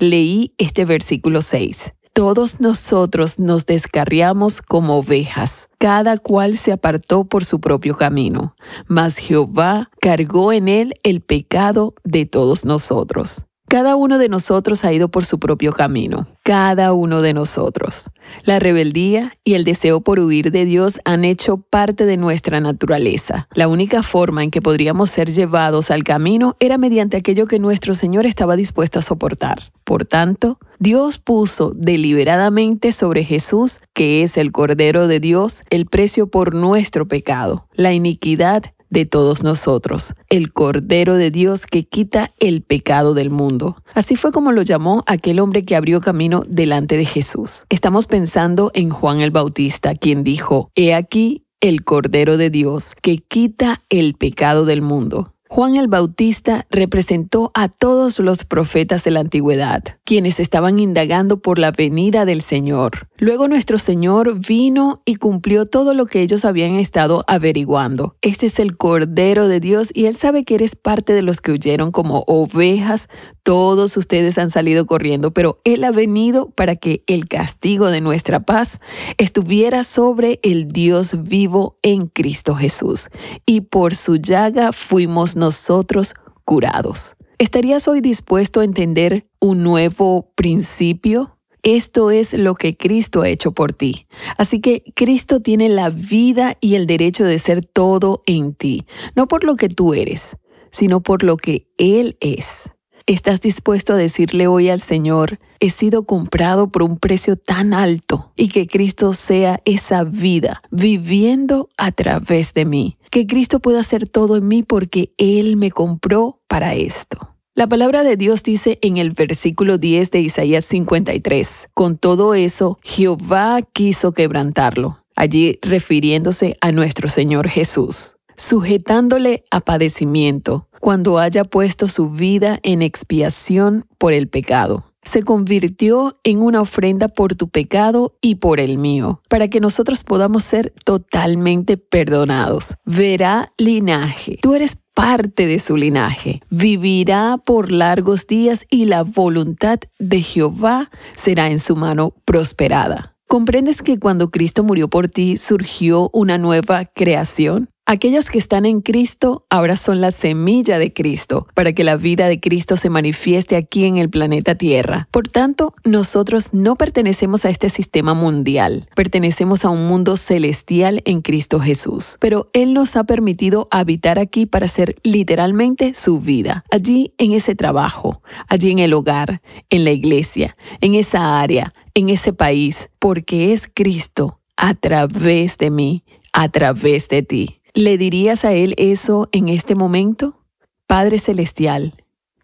leí este versículo 6. Todos nosotros nos descarriamos como ovejas, cada cual se apartó por su propio camino, mas Jehová cargó en él el pecado de todos nosotros. Cada uno de nosotros ha ido por su propio camino, cada uno de nosotros. La rebeldía y el deseo por huir de Dios han hecho parte de nuestra naturaleza. La única forma en que podríamos ser llevados al camino era mediante aquello que nuestro Señor estaba dispuesto a soportar. Por tanto, Dios puso deliberadamente sobre Jesús, que es el Cordero de Dios, el precio por nuestro pecado, la iniquidad de todos nosotros, el Cordero de Dios que quita el pecado del mundo. Así fue como lo llamó aquel hombre que abrió camino delante de Jesús. Estamos pensando en Juan el Bautista, quien dijo, He aquí el Cordero de Dios que quita el pecado del mundo. Juan el Bautista representó a todos los profetas de la antigüedad, quienes estaban indagando por la venida del Señor. Luego nuestro Señor vino y cumplió todo lo que ellos habían estado averiguando. Este es el Cordero de Dios y Él sabe que eres parte de los que huyeron como ovejas. Todos ustedes han salido corriendo, pero Él ha venido para que el castigo de nuestra paz estuviera sobre el Dios vivo en Cristo Jesús. Y por su llaga fuimos nosotros curados. ¿Estarías hoy dispuesto a entender un nuevo principio? Esto es lo que Cristo ha hecho por ti. Así que Cristo tiene la vida y el derecho de ser todo en ti, no por lo que tú eres, sino por lo que Él es. ¿Estás dispuesto a decirle hoy al Señor, he sido comprado por un precio tan alto y que Cristo sea esa vida viviendo a través de mí? Que Cristo pueda hacer todo en mí porque Él me compró para esto. La palabra de Dios dice en el versículo 10 de Isaías 53, con todo eso, Jehová quiso quebrantarlo, allí refiriéndose a nuestro Señor Jesús sujetándole a padecimiento, cuando haya puesto su vida en expiación por el pecado. Se convirtió en una ofrenda por tu pecado y por el mío, para que nosotros podamos ser totalmente perdonados. Verá linaje. Tú eres parte de su linaje. Vivirá por largos días y la voluntad de Jehová será en su mano prosperada. ¿Comprendes que cuando Cristo murió por ti surgió una nueva creación? Aquellos que están en Cristo ahora son la semilla de Cristo para que la vida de Cristo se manifieste aquí en el planeta Tierra. Por tanto, nosotros no pertenecemos a este sistema mundial, pertenecemos a un mundo celestial en Cristo Jesús. Pero Él nos ha permitido habitar aquí para ser literalmente su vida, allí en ese trabajo, allí en el hogar, en la iglesia, en esa área, en ese país, porque es Cristo a través de mí, a través de ti. ¿Le dirías a Él eso en este momento? Padre Celestial,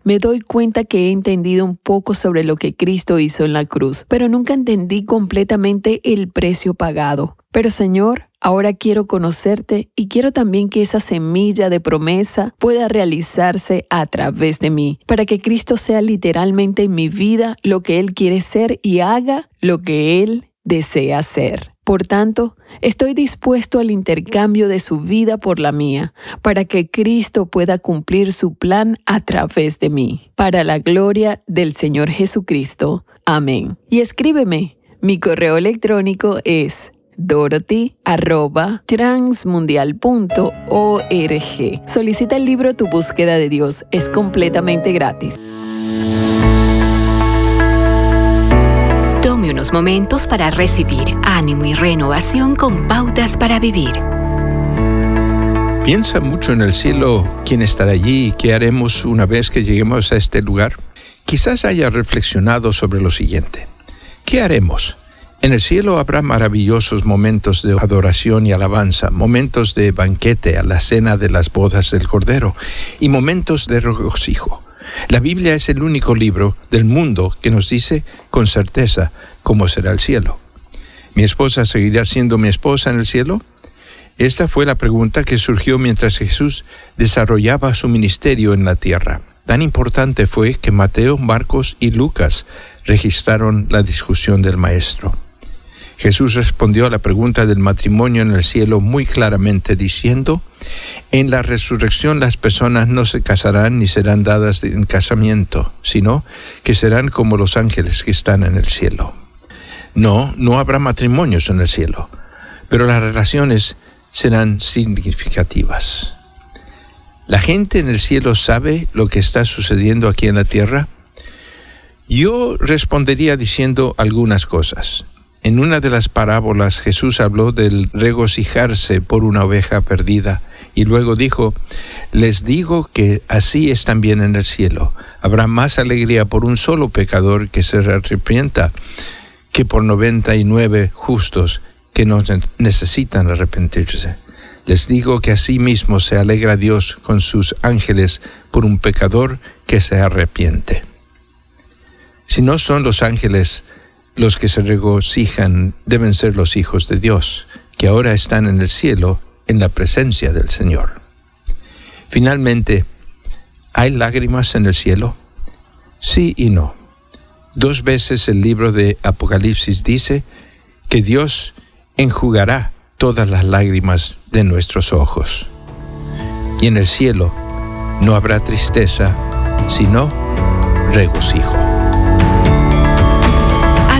me doy cuenta que he entendido un poco sobre lo que Cristo hizo en la cruz, pero nunca entendí completamente el precio pagado. Pero Señor, ahora quiero conocerte y quiero también que esa semilla de promesa pueda realizarse a través de mí, para que Cristo sea literalmente en mi vida lo que Él quiere ser y haga lo que Él desea ser. Por tanto, estoy dispuesto al intercambio de su vida por la mía, para que Cristo pueda cumplir su plan a través de mí, para la gloria del Señor Jesucristo. Amén. Y escríbeme. Mi correo electrónico es dorothy@transmundial.org. Solicita el libro Tu búsqueda de Dios. Es completamente gratis. Tome unos momentos para recibir ánimo y renovación con pautas para vivir. ¿Piensa mucho en el cielo quién estará allí y qué haremos una vez que lleguemos a este lugar? Quizás haya reflexionado sobre lo siguiente. ¿Qué haremos? En el cielo habrá maravillosos momentos de adoración y alabanza, momentos de banquete a la cena de las bodas del Cordero y momentos de regocijo. La Biblia es el único libro del mundo que nos dice con certeza cómo será el cielo. ¿Mi esposa seguirá siendo mi esposa en el cielo? Esta fue la pregunta que surgió mientras Jesús desarrollaba su ministerio en la tierra. Tan importante fue que Mateo, Marcos y Lucas registraron la discusión del Maestro. Jesús respondió a la pregunta del matrimonio en el cielo muy claramente diciendo, en la resurrección las personas no se casarán ni serán dadas en casamiento, sino que serán como los ángeles que están en el cielo. No, no habrá matrimonios en el cielo, pero las relaciones serán significativas. ¿La gente en el cielo sabe lo que está sucediendo aquí en la tierra? Yo respondería diciendo algunas cosas. En una de las parábolas Jesús habló del regocijarse por una oveja perdida y luego dijo, les digo que así es también en el cielo. Habrá más alegría por un solo pecador que se arrepienta que por noventa y nueve justos que no necesitan arrepentirse. Les digo que así mismo se alegra Dios con sus ángeles por un pecador que se arrepiente. Si no son los ángeles los que se regocijan, deben ser los hijos de Dios, que ahora están en el cielo en la presencia del Señor. Finalmente, ¿hay lágrimas en el cielo? Sí y no. Dos veces el libro de Apocalipsis dice que Dios enjugará todas las lágrimas de nuestros ojos. Y en el cielo no habrá tristeza, sino regocijo.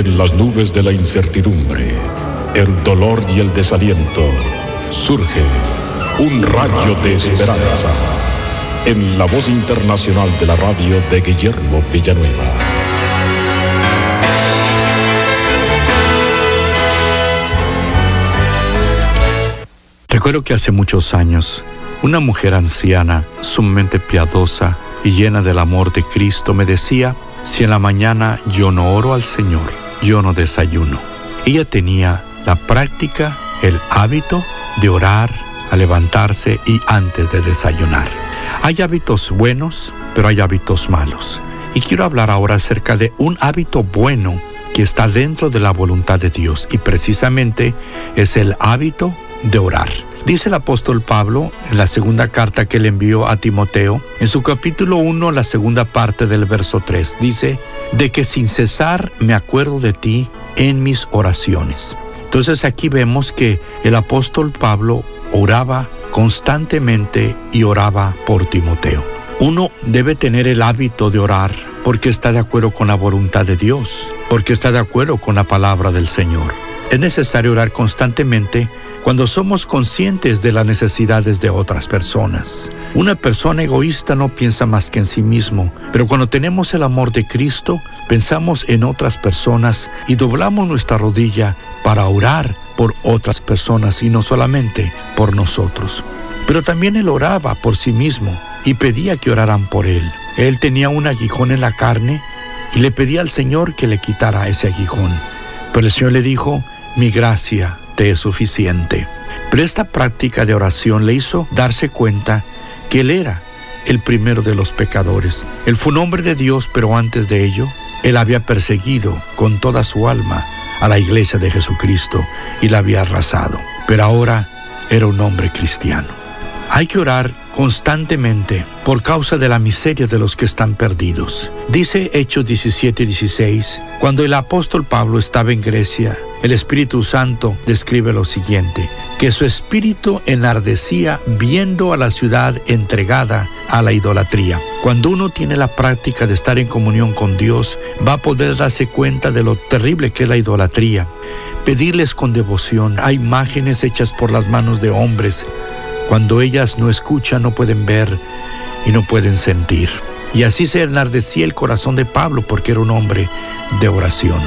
En las nubes de la incertidumbre, el dolor y el desaliento, surge un rayo de esperanza en la voz internacional de la radio de Guillermo Villanueva. Recuerdo que hace muchos años, una mujer anciana, sumamente piadosa y llena del amor de Cristo, me decía, si en la mañana yo no oro al Señor, yo no desayuno. Ella tenía la práctica, el hábito de orar a levantarse y antes de desayunar. Hay hábitos buenos, pero hay hábitos malos. Y quiero hablar ahora acerca de un hábito bueno que está dentro de la voluntad de Dios y precisamente es el hábito de orar. Dice el apóstol Pablo en la segunda carta que le envió a Timoteo, en su capítulo 1, la segunda parte del verso 3, dice, de que sin cesar me acuerdo de ti en mis oraciones. Entonces aquí vemos que el apóstol Pablo oraba constantemente y oraba por Timoteo. Uno debe tener el hábito de orar porque está de acuerdo con la voluntad de Dios, porque está de acuerdo con la palabra del Señor. Es necesario orar constantemente cuando somos conscientes de las necesidades de otras personas. Una persona egoísta no piensa más que en sí mismo, pero cuando tenemos el amor de Cristo, pensamos en otras personas y doblamos nuestra rodilla para orar por otras personas y no solamente por nosotros. Pero también él oraba por sí mismo y pedía que oraran por él. Él tenía un aguijón en la carne y le pedía al Señor que le quitara ese aguijón. Pero el Señor le dijo, mi gracia es suficiente. Pero esta práctica de oración le hizo darse cuenta que él era el primero de los pecadores. Él fue un hombre de Dios, pero antes de ello, él había perseguido con toda su alma a la iglesia de Jesucristo y la había arrasado. Pero ahora era un hombre cristiano. Hay que orar constantemente por causa de la miseria de los que están perdidos. Dice Hechos 17 16, cuando el apóstol Pablo estaba en Grecia, el Espíritu Santo describe lo siguiente, que su espíritu enardecía viendo a la ciudad entregada a la idolatría. Cuando uno tiene la práctica de estar en comunión con Dios, va a poder darse cuenta de lo terrible que es la idolatría. Pedirles con devoción a imágenes hechas por las manos de hombres cuando ellas no escuchan, no pueden ver y no pueden sentir. Y así se enardecía el corazón de Pablo porque era un hombre de oración.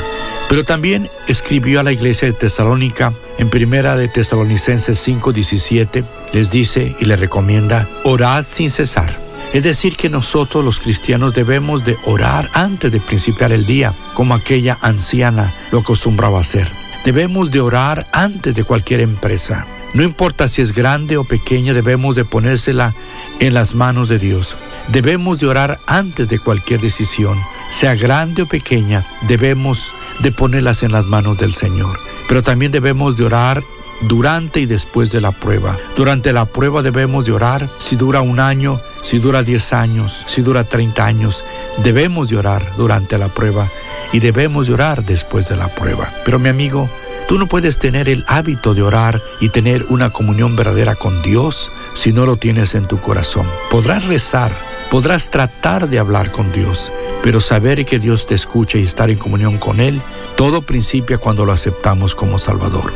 Pero también escribió a la iglesia de Tesalónica en primera de Tesalonicenses 5:17, les dice y le recomienda, orad sin cesar. Es decir, que nosotros los cristianos debemos de orar antes de principiar el día, como aquella anciana lo acostumbraba a hacer. Debemos de orar antes de cualquier empresa. No importa si es grande o pequeña, debemos de ponérsela en las manos de Dios. Debemos de orar antes de cualquier decisión, sea grande o pequeña, debemos de ponerlas en las manos del Señor. Pero también debemos de orar durante y después de la prueba. Durante la prueba debemos de orar si dura un año, si dura 10 años, si dura 30 años. Debemos de orar durante la prueba y debemos de orar después de la prueba. Pero mi amigo, tú no puedes tener el hábito de orar y tener una comunión verdadera con Dios si no lo tienes en tu corazón. Podrás rezar, podrás tratar de hablar con Dios, pero saber que Dios te escucha y estar en comunión con Él, todo principia cuando lo aceptamos como Salvador.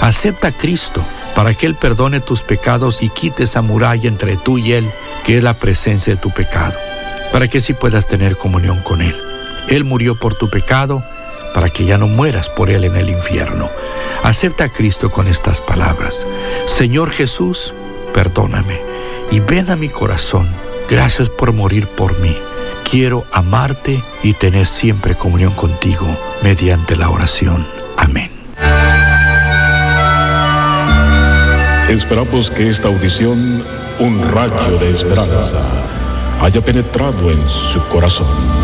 Acepta a Cristo para que Él perdone tus pecados y quite esa muralla entre tú y Él, que es la presencia de tu pecado, para que así puedas tener comunión con Él. Él murió por tu pecado, para que ya no mueras por Él en el infierno. Acepta a Cristo con estas palabras. Señor Jesús, perdóname y ven a mi corazón. Gracias por morir por mí. Quiero amarte y tener siempre comunión contigo mediante la oración. Amén. Esperamos que esta audición, un rayo de esperanza, haya penetrado en su corazón.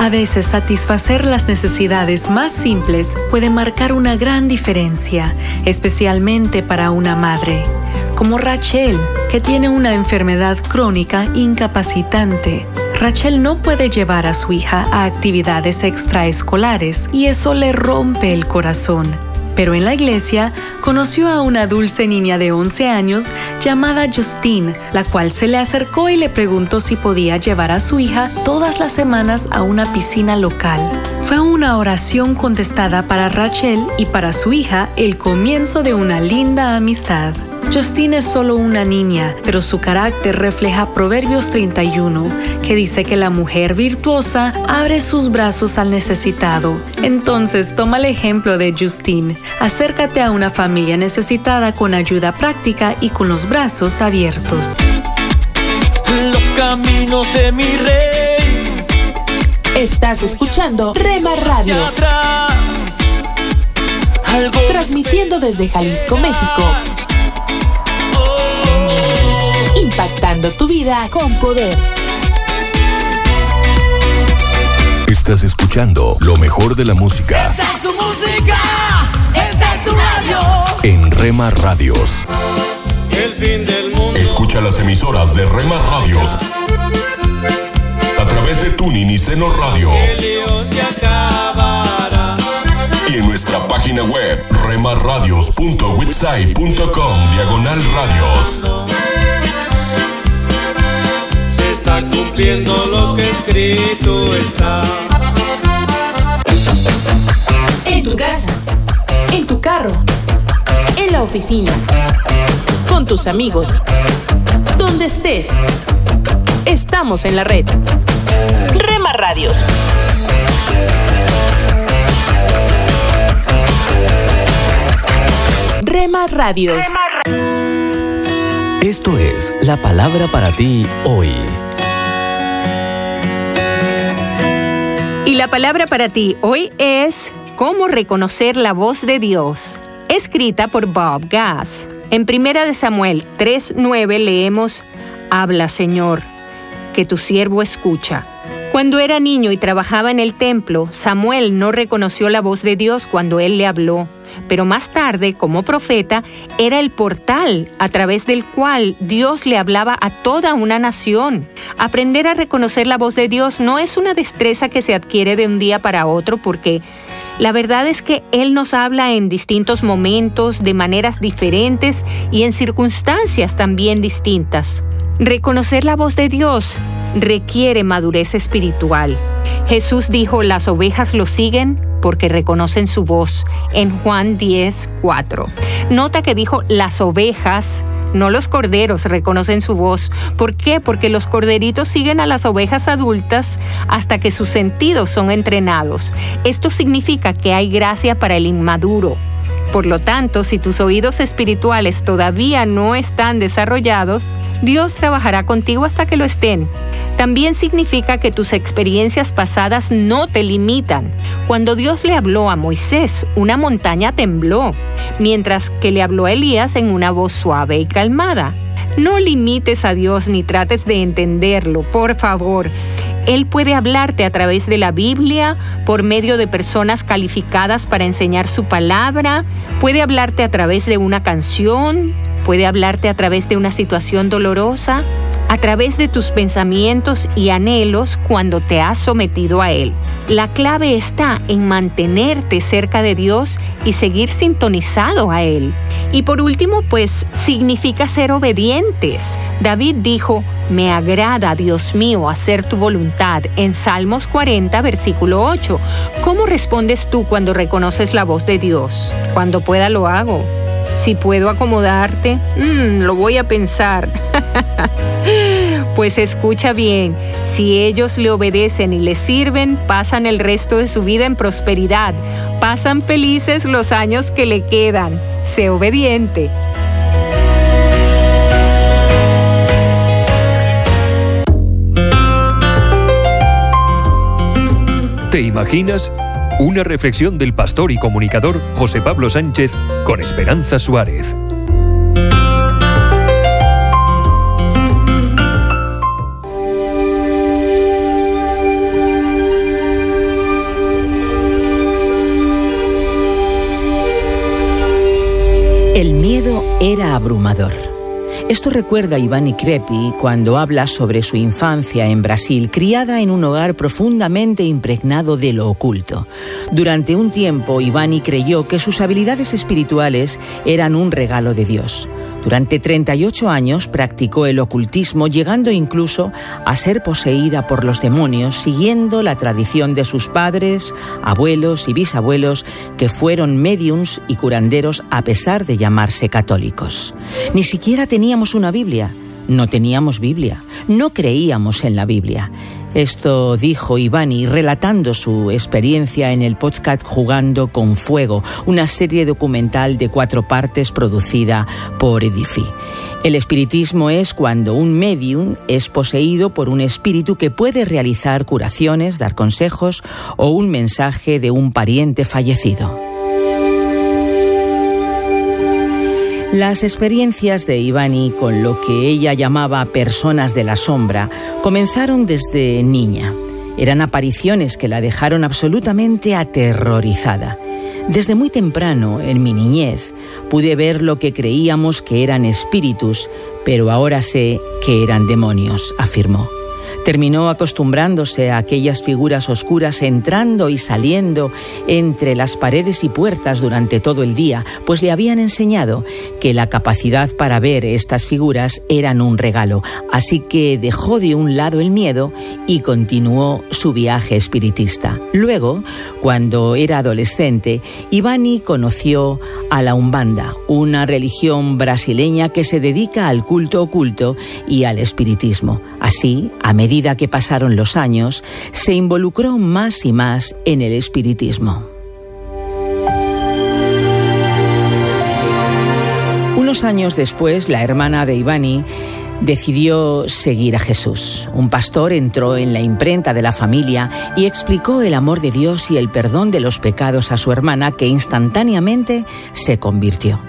A veces satisfacer las necesidades más simples puede marcar una gran diferencia, especialmente para una madre, como Rachel, que tiene una enfermedad crónica incapacitante. Rachel no puede llevar a su hija a actividades extraescolares y eso le rompe el corazón. Pero en la iglesia conoció a una dulce niña de 11 años llamada Justine, la cual se le acercó y le preguntó si podía llevar a su hija todas las semanas a una piscina local. Fue una oración contestada para Rachel y para su hija el comienzo de una linda amistad. Justine es solo una niña, pero su carácter refleja Proverbios 31, que dice que la mujer virtuosa abre sus brazos al necesitado. Entonces toma el ejemplo de Justine. Acércate a una familia necesitada con ayuda práctica y con los brazos abiertos. Los caminos de mi rey. Estás escuchando Rema Radio. Transmitiendo desde Jalisco, México. Tu vida con poder. Estás escuchando lo mejor de la música Esta es tu música. Esta es tu radio. en Rema Radios. El fin del mundo. Escucha las emisoras de Rema Radios a través de Tuning y Seno Radio El lío se acabará. y en nuestra página web remarradios.witsai.com diagonal radios. Está cumpliendo lo que escrito está. En tu casa, en tu carro, en la oficina, con tus amigos, donde estés. Estamos en la red. Rema Radios. Rema Radios. Esto es la palabra para ti hoy. La palabra para ti hoy es Cómo reconocer la voz de Dios, escrita por Bob Gass. En 1 de Samuel 3:9 leemos Habla, Señor, que tu siervo escucha. Cuando era niño y trabajaba en el templo, Samuel no reconoció la voz de Dios cuando él le habló, pero más tarde, como profeta, era el portal a través del cual Dios le hablaba a toda una nación. Aprender a reconocer la voz de Dios no es una destreza que se adquiere de un día para otro porque la verdad es que Él nos habla en distintos momentos, de maneras diferentes y en circunstancias también distintas. Reconocer la voz de Dios requiere madurez espiritual. Jesús dijo, las ovejas lo siguen porque reconocen su voz en Juan 10, 4. Nota que dijo las ovejas, no los corderos reconocen su voz. ¿Por qué? Porque los corderitos siguen a las ovejas adultas hasta que sus sentidos son entrenados. Esto significa que hay gracia para el inmaduro. Por lo tanto, si tus oídos espirituales todavía no están desarrollados, Dios trabajará contigo hasta que lo estén. También significa que tus experiencias pasadas no te limitan. Cuando Dios le habló a Moisés, una montaña tembló, mientras que le habló a Elías en una voz suave y calmada. No limites a Dios ni trates de entenderlo, por favor. Él puede hablarte a través de la Biblia, por medio de personas calificadas para enseñar su palabra, puede hablarte a través de una canción, puede hablarte a través de una situación dolorosa, a través de tus pensamientos y anhelos cuando te has sometido a Él. La clave está en mantenerte cerca de Dios y seguir sintonizado a Él. Y por último, pues significa ser obedientes. David dijo, me agrada, Dios mío, hacer tu voluntad en Salmos 40, versículo 8. ¿Cómo respondes tú cuando reconoces la voz de Dios? Cuando pueda lo hago. Si puedo acomodarte, mm, lo voy a pensar. pues escucha bien, si ellos le obedecen y le sirven, pasan el resto de su vida en prosperidad, pasan felices los años que le quedan. Sé obediente. ¿Te imaginas? Una reflexión del pastor y comunicador José Pablo Sánchez con Esperanza Suárez. El miedo era abrumador. Esto recuerda a Ivani Crepi cuando habla sobre su infancia en Brasil, criada en un hogar profundamente impregnado de lo oculto. Durante un tiempo, Ivani creyó que sus habilidades espirituales eran un regalo de Dios. Durante 38 años practicó el ocultismo, llegando incluso a ser poseída por los demonios, siguiendo la tradición de sus padres, abuelos y bisabuelos, que fueron mediums y curanderos a pesar de llamarse católicos. Ni siquiera una Biblia. No teníamos Biblia. No creíamos en la Biblia. Esto dijo Ivani relatando su experiencia en el podcast Jugando con Fuego, una serie documental de cuatro partes producida por Edifi. El espiritismo es cuando un medium es poseído por un espíritu que puede realizar curaciones, dar consejos o un mensaje de un pariente fallecido. Las experiencias de Ivani con lo que ella llamaba personas de la sombra comenzaron desde niña. Eran apariciones que la dejaron absolutamente aterrorizada. Desde muy temprano, en mi niñez, pude ver lo que creíamos que eran espíritus, pero ahora sé que eran demonios, afirmó. Terminó acostumbrándose a aquellas figuras oscuras entrando y saliendo entre las paredes y puertas durante todo el día, pues le habían enseñado que la capacidad para ver estas figuras eran un regalo, así que dejó de un lado el miedo y continuó su viaje espiritista. Luego, cuando era adolescente, Ivani conoció a la Umbanda, una religión brasileña que se dedica al culto oculto y al espiritismo. Así, a medida que pasaron los años, se involucró más y más en el espiritismo. Unos años después, la hermana de Ivani decidió seguir a Jesús. Un pastor entró en la imprenta de la familia y explicó el amor de Dios y el perdón de los pecados a su hermana que instantáneamente se convirtió.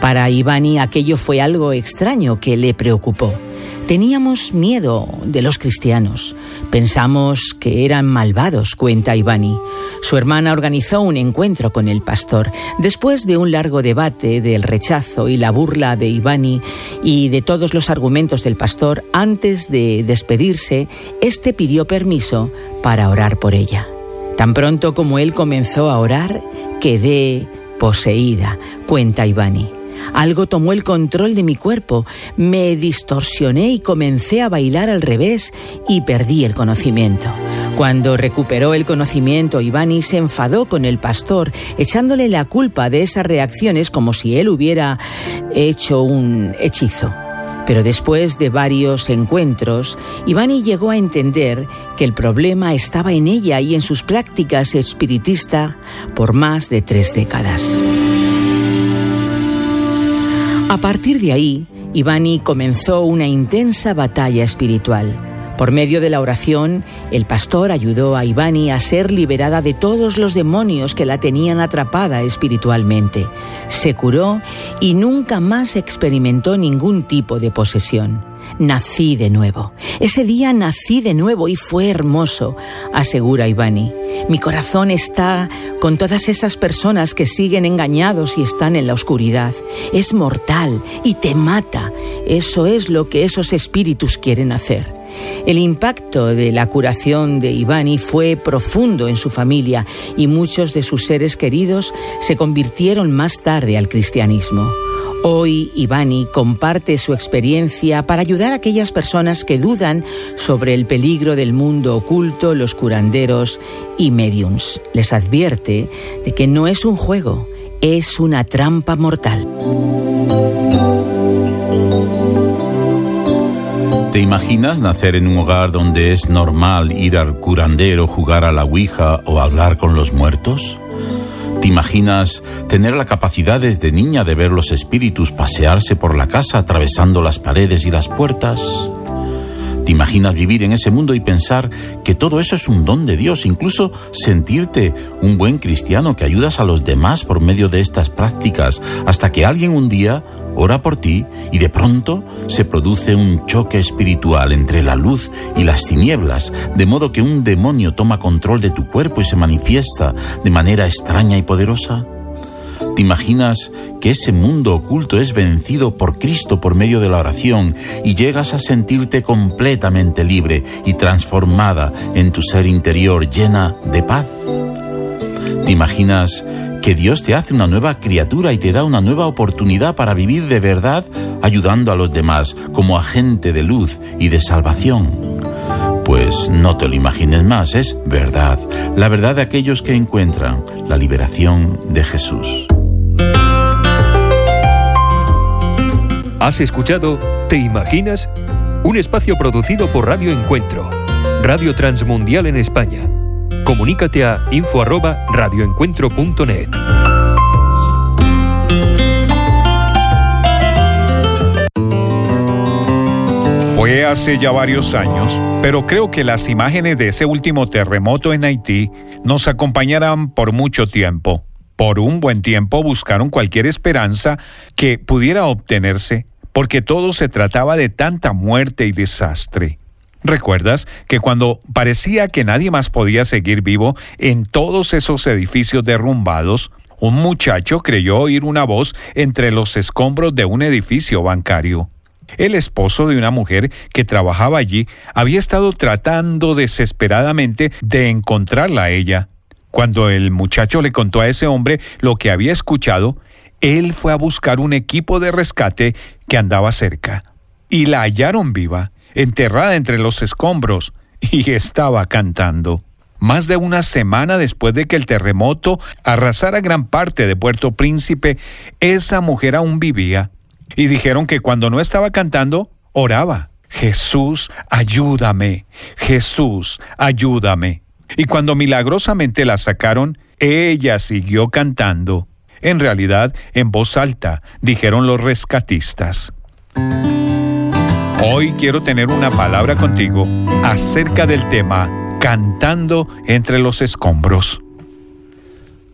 Para Ivani aquello fue algo extraño que le preocupó. Teníamos miedo de los cristianos. Pensamos que eran malvados, cuenta Ivani. Su hermana organizó un encuentro con el pastor. Después de un largo debate del rechazo y la burla de Ivani y de todos los argumentos del pastor, antes de despedirse, este pidió permiso para orar por ella. Tan pronto como él comenzó a orar, quedé poseída, cuenta Ivani. Algo tomó el control de mi cuerpo, me distorsioné y comencé a bailar al revés y perdí el conocimiento. Cuando recuperó el conocimiento, Ivani se enfadó con el pastor, echándole la culpa de esas reacciones como si él hubiera hecho un hechizo. Pero después de varios encuentros, Ivani llegó a entender que el problema estaba en ella y en sus prácticas espiritistas por más de tres décadas. A partir de ahí, Ivani comenzó una intensa batalla espiritual. Por medio de la oración, el pastor ayudó a Ivani a ser liberada de todos los demonios que la tenían atrapada espiritualmente. Se curó y nunca más experimentó ningún tipo de posesión. Nací de nuevo. Ese día nací de nuevo y fue hermoso, asegura Ivani. Mi corazón está con todas esas personas que siguen engañados y están en la oscuridad. Es mortal y te mata. Eso es lo que esos espíritus quieren hacer. El impacto de la curación de Ivani fue profundo en su familia y muchos de sus seres queridos se convirtieron más tarde al cristianismo. Hoy Ivani comparte su experiencia para ayudar a aquellas personas que dudan sobre el peligro del mundo oculto, los curanderos y mediums. Les advierte de que no es un juego, es una trampa mortal. ¿Te imaginas nacer en un hogar donde es normal ir al curandero, jugar a la Ouija o hablar con los muertos? ¿Te imaginas tener la capacidad desde niña de ver los espíritus pasearse por la casa atravesando las paredes y las puertas? ¿Te imaginas vivir en ese mundo y pensar que todo eso es un don de Dios? Incluso sentirte un buen cristiano que ayudas a los demás por medio de estas prácticas hasta que alguien un día ora por ti y de pronto se produce un choque espiritual entre la luz y las tinieblas, de modo que un demonio toma control de tu cuerpo y se manifiesta de manera extraña y poderosa? ¿Te imaginas que ese mundo oculto es vencido por Cristo por medio de la oración y llegas a sentirte completamente libre y transformada en tu ser interior llena de paz? ¿Te imaginas que Dios te hace una nueva criatura y te da una nueva oportunidad para vivir de verdad ayudando a los demás como agente de luz y de salvación. Pues no te lo imagines más, es verdad, la verdad de aquellos que encuentran la liberación de Jesús. ¿Has escuchado Te Imaginas? Un espacio producido por Radio Encuentro, Radio Transmundial en España Comunícate a info@radioencuentro.net. Fue hace ya varios años, pero creo que las imágenes de ese último terremoto en Haití nos acompañarán por mucho tiempo. Por un buen tiempo buscaron cualquier esperanza que pudiera obtenerse, porque todo se trataba de tanta muerte y desastre. ¿Recuerdas que cuando parecía que nadie más podía seguir vivo en todos esos edificios derrumbados, un muchacho creyó oír una voz entre los escombros de un edificio bancario? El esposo de una mujer que trabajaba allí había estado tratando desesperadamente de encontrarla a ella. Cuando el muchacho le contó a ese hombre lo que había escuchado, él fue a buscar un equipo de rescate que andaba cerca. Y la hallaron viva enterrada entre los escombros, y estaba cantando. Más de una semana después de que el terremoto arrasara gran parte de Puerto Príncipe, esa mujer aún vivía. Y dijeron que cuando no estaba cantando, oraba. Jesús, ayúdame. Jesús, ayúdame. Y cuando milagrosamente la sacaron, ella siguió cantando. En realidad, en voz alta, dijeron los rescatistas. Hoy quiero tener una palabra contigo acerca del tema Cantando entre los escombros.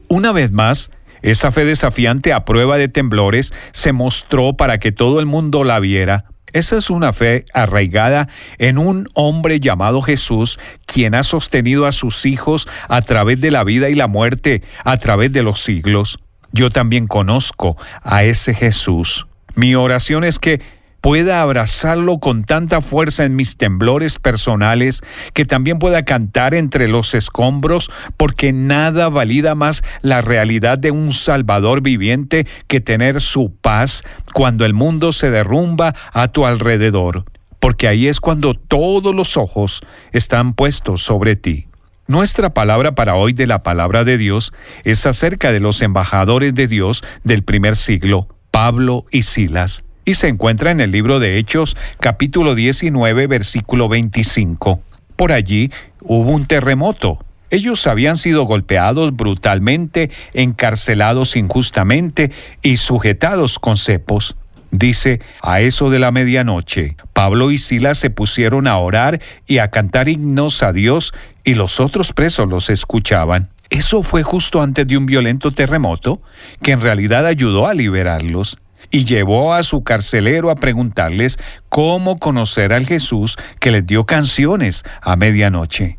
Una vez más, esa fe desafiante a prueba de temblores se mostró para que todo el mundo la viera. Esa es una fe arraigada en un hombre llamado Jesús, quien ha sostenido a sus hijos a través de la vida y la muerte, a través de los siglos. Yo también conozco a ese Jesús. Mi oración es que pueda abrazarlo con tanta fuerza en mis temblores personales, que también pueda cantar entre los escombros, porque nada valida más la realidad de un Salvador viviente que tener su paz cuando el mundo se derrumba a tu alrededor, porque ahí es cuando todos los ojos están puestos sobre ti. Nuestra palabra para hoy de la palabra de Dios es acerca de los embajadores de Dios del primer siglo, Pablo y Silas y se encuentra en el libro de Hechos capítulo 19 versículo 25. Por allí hubo un terremoto. Ellos habían sido golpeados brutalmente, encarcelados injustamente y sujetados con cepos. Dice, a eso de la medianoche, Pablo y Silas se pusieron a orar y a cantar himnos a Dios y los otros presos los escuchaban. Eso fue justo antes de un violento terremoto que en realidad ayudó a liberarlos y llevó a su carcelero a preguntarles cómo conocer al Jesús que les dio canciones a medianoche.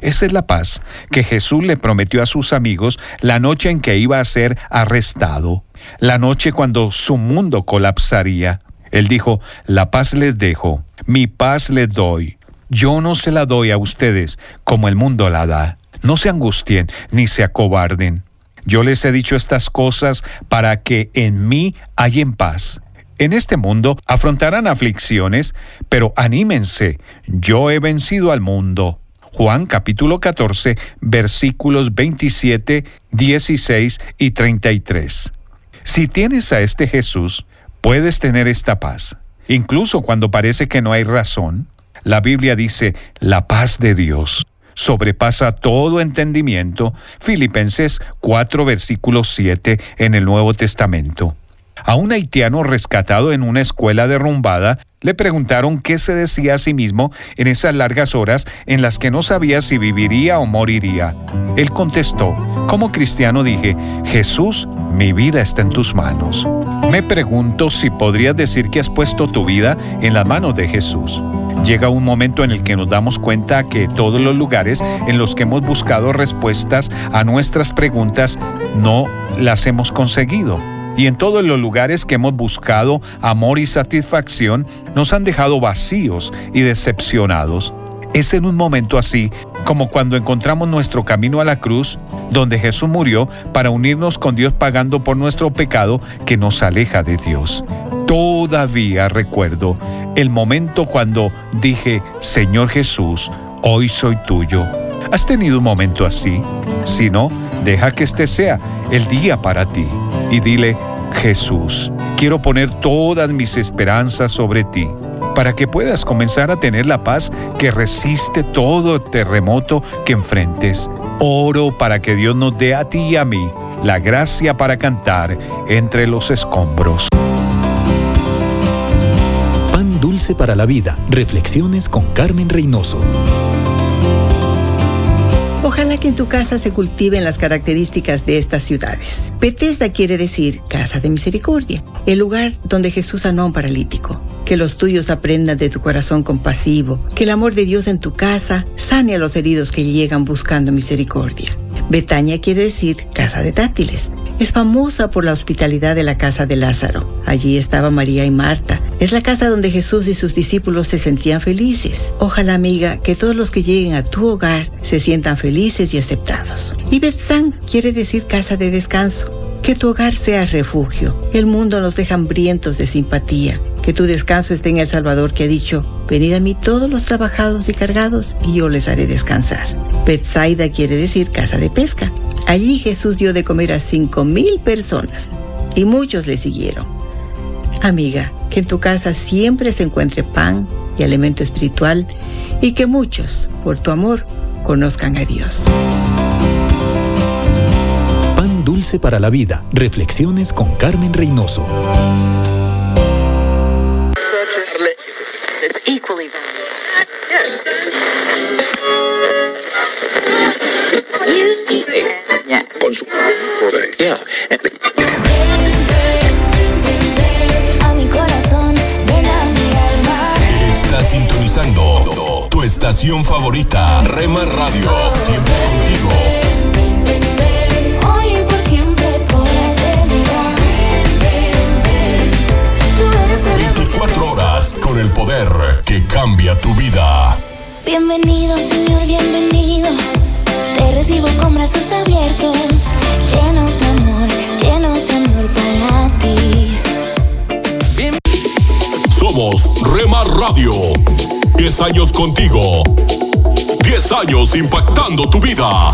Esa es la paz que Jesús le prometió a sus amigos la noche en que iba a ser arrestado, la noche cuando su mundo colapsaría. Él dijo, la paz les dejo, mi paz les doy. Yo no se la doy a ustedes como el mundo la da. No se angustien ni se acobarden. Yo les he dicho estas cosas para que en mí hayan paz. En este mundo afrontarán aflicciones, pero anímense, yo he vencido al mundo. Juan capítulo 14 versículos 27, 16 y 33. Si tienes a este Jesús, puedes tener esta paz. Incluso cuando parece que no hay razón, la Biblia dice, la paz de Dios sobrepasa todo entendimiento. Filipenses 4 versículo 7 en el Nuevo Testamento. A un haitiano rescatado en una escuela derrumbada le preguntaron qué se decía a sí mismo en esas largas horas en las que no sabía si viviría o moriría. Él contestó, como cristiano dije, Jesús, mi vida está en tus manos. Me pregunto si podrías decir que has puesto tu vida en las manos de Jesús. Llega un momento en el que nos damos cuenta que todos los lugares en los que hemos buscado respuestas a nuestras preguntas no las hemos conseguido. Y en todos los lugares que hemos buscado amor y satisfacción nos han dejado vacíos y decepcionados. Es en un momento así como cuando encontramos nuestro camino a la cruz, donde Jesús murió para unirnos con Dios pagando por nuestro pecado que nos aleja de Dios. Todavía recuerdo el momento cuando dije, Señor Jesús, hoy soy tuyo. ¿Has tenido un momento así? Si no, deja que este sea el día para ti y dile, Jesús, quiero poner todas mis esperanzas sobre ti para que puedas comenzar a tener la paz que resiste todo terremoto que enfrentes. Oro para que Dios nos dé a ti y a mí la gracia para cantar entre los escombros. Dulce para la Vida. Reflexiones con Carmen Reynoso. Ojalá que en tu casa se cultiven las características de estas ciudades. Bethesda quiere decir casa de misericordia, el lugar donde Jesús sanó a un paralítico. Que los tuyos aprendan de tu corazón compasivo, que el amor de Dios en tu casa sane a los heridos que llegan buscando misericordia. Betania quiere decir casa de dátiles. Es famosa por la hospitalidad de la casa de Lázaro. Allí estaba María y Marta. Es la casa donde Jesús y sus discípulos se sentían felices. Ojalá, amiga, que todos los que lleguen a tu hogar se sientan felices y aceptados. Y Betzán quiere decir casa de descanso. Que tu hogar sea refugio. El mundo nos deja hambrientos de simpatía. Que tu descanso esté en el Salvador que ha dicho, venid a mí todos los trabajados y cargados y yo les haré descansar. Bethsaida quiere decir casa de pesca. Allí Jesús dio de comer a cinco mil personas y muchos le siguieron. Amiga, que en tu casa siempre se encuentre pan y alimento espiritual y que muchos, por tu amor, conozcan a Dios. Dulce para la vida. Reflexiones con Carmen Reynoso. Estás sintonizando tu estación favorita, Rema Radio. Siempre contigo. 24 horas con el poder que cambia tu vida. Bienvenido, Señor, bienvenido. Te recibo con brazos abiertos, llenos de amor, llenos de amor para ti. Somos Rema Radio. 10 años contigo. 10 años impactando tu vida.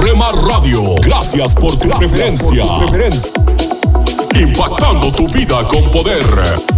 Rema Radio, gracias por tu preferencia. Impactando tu vida con poder.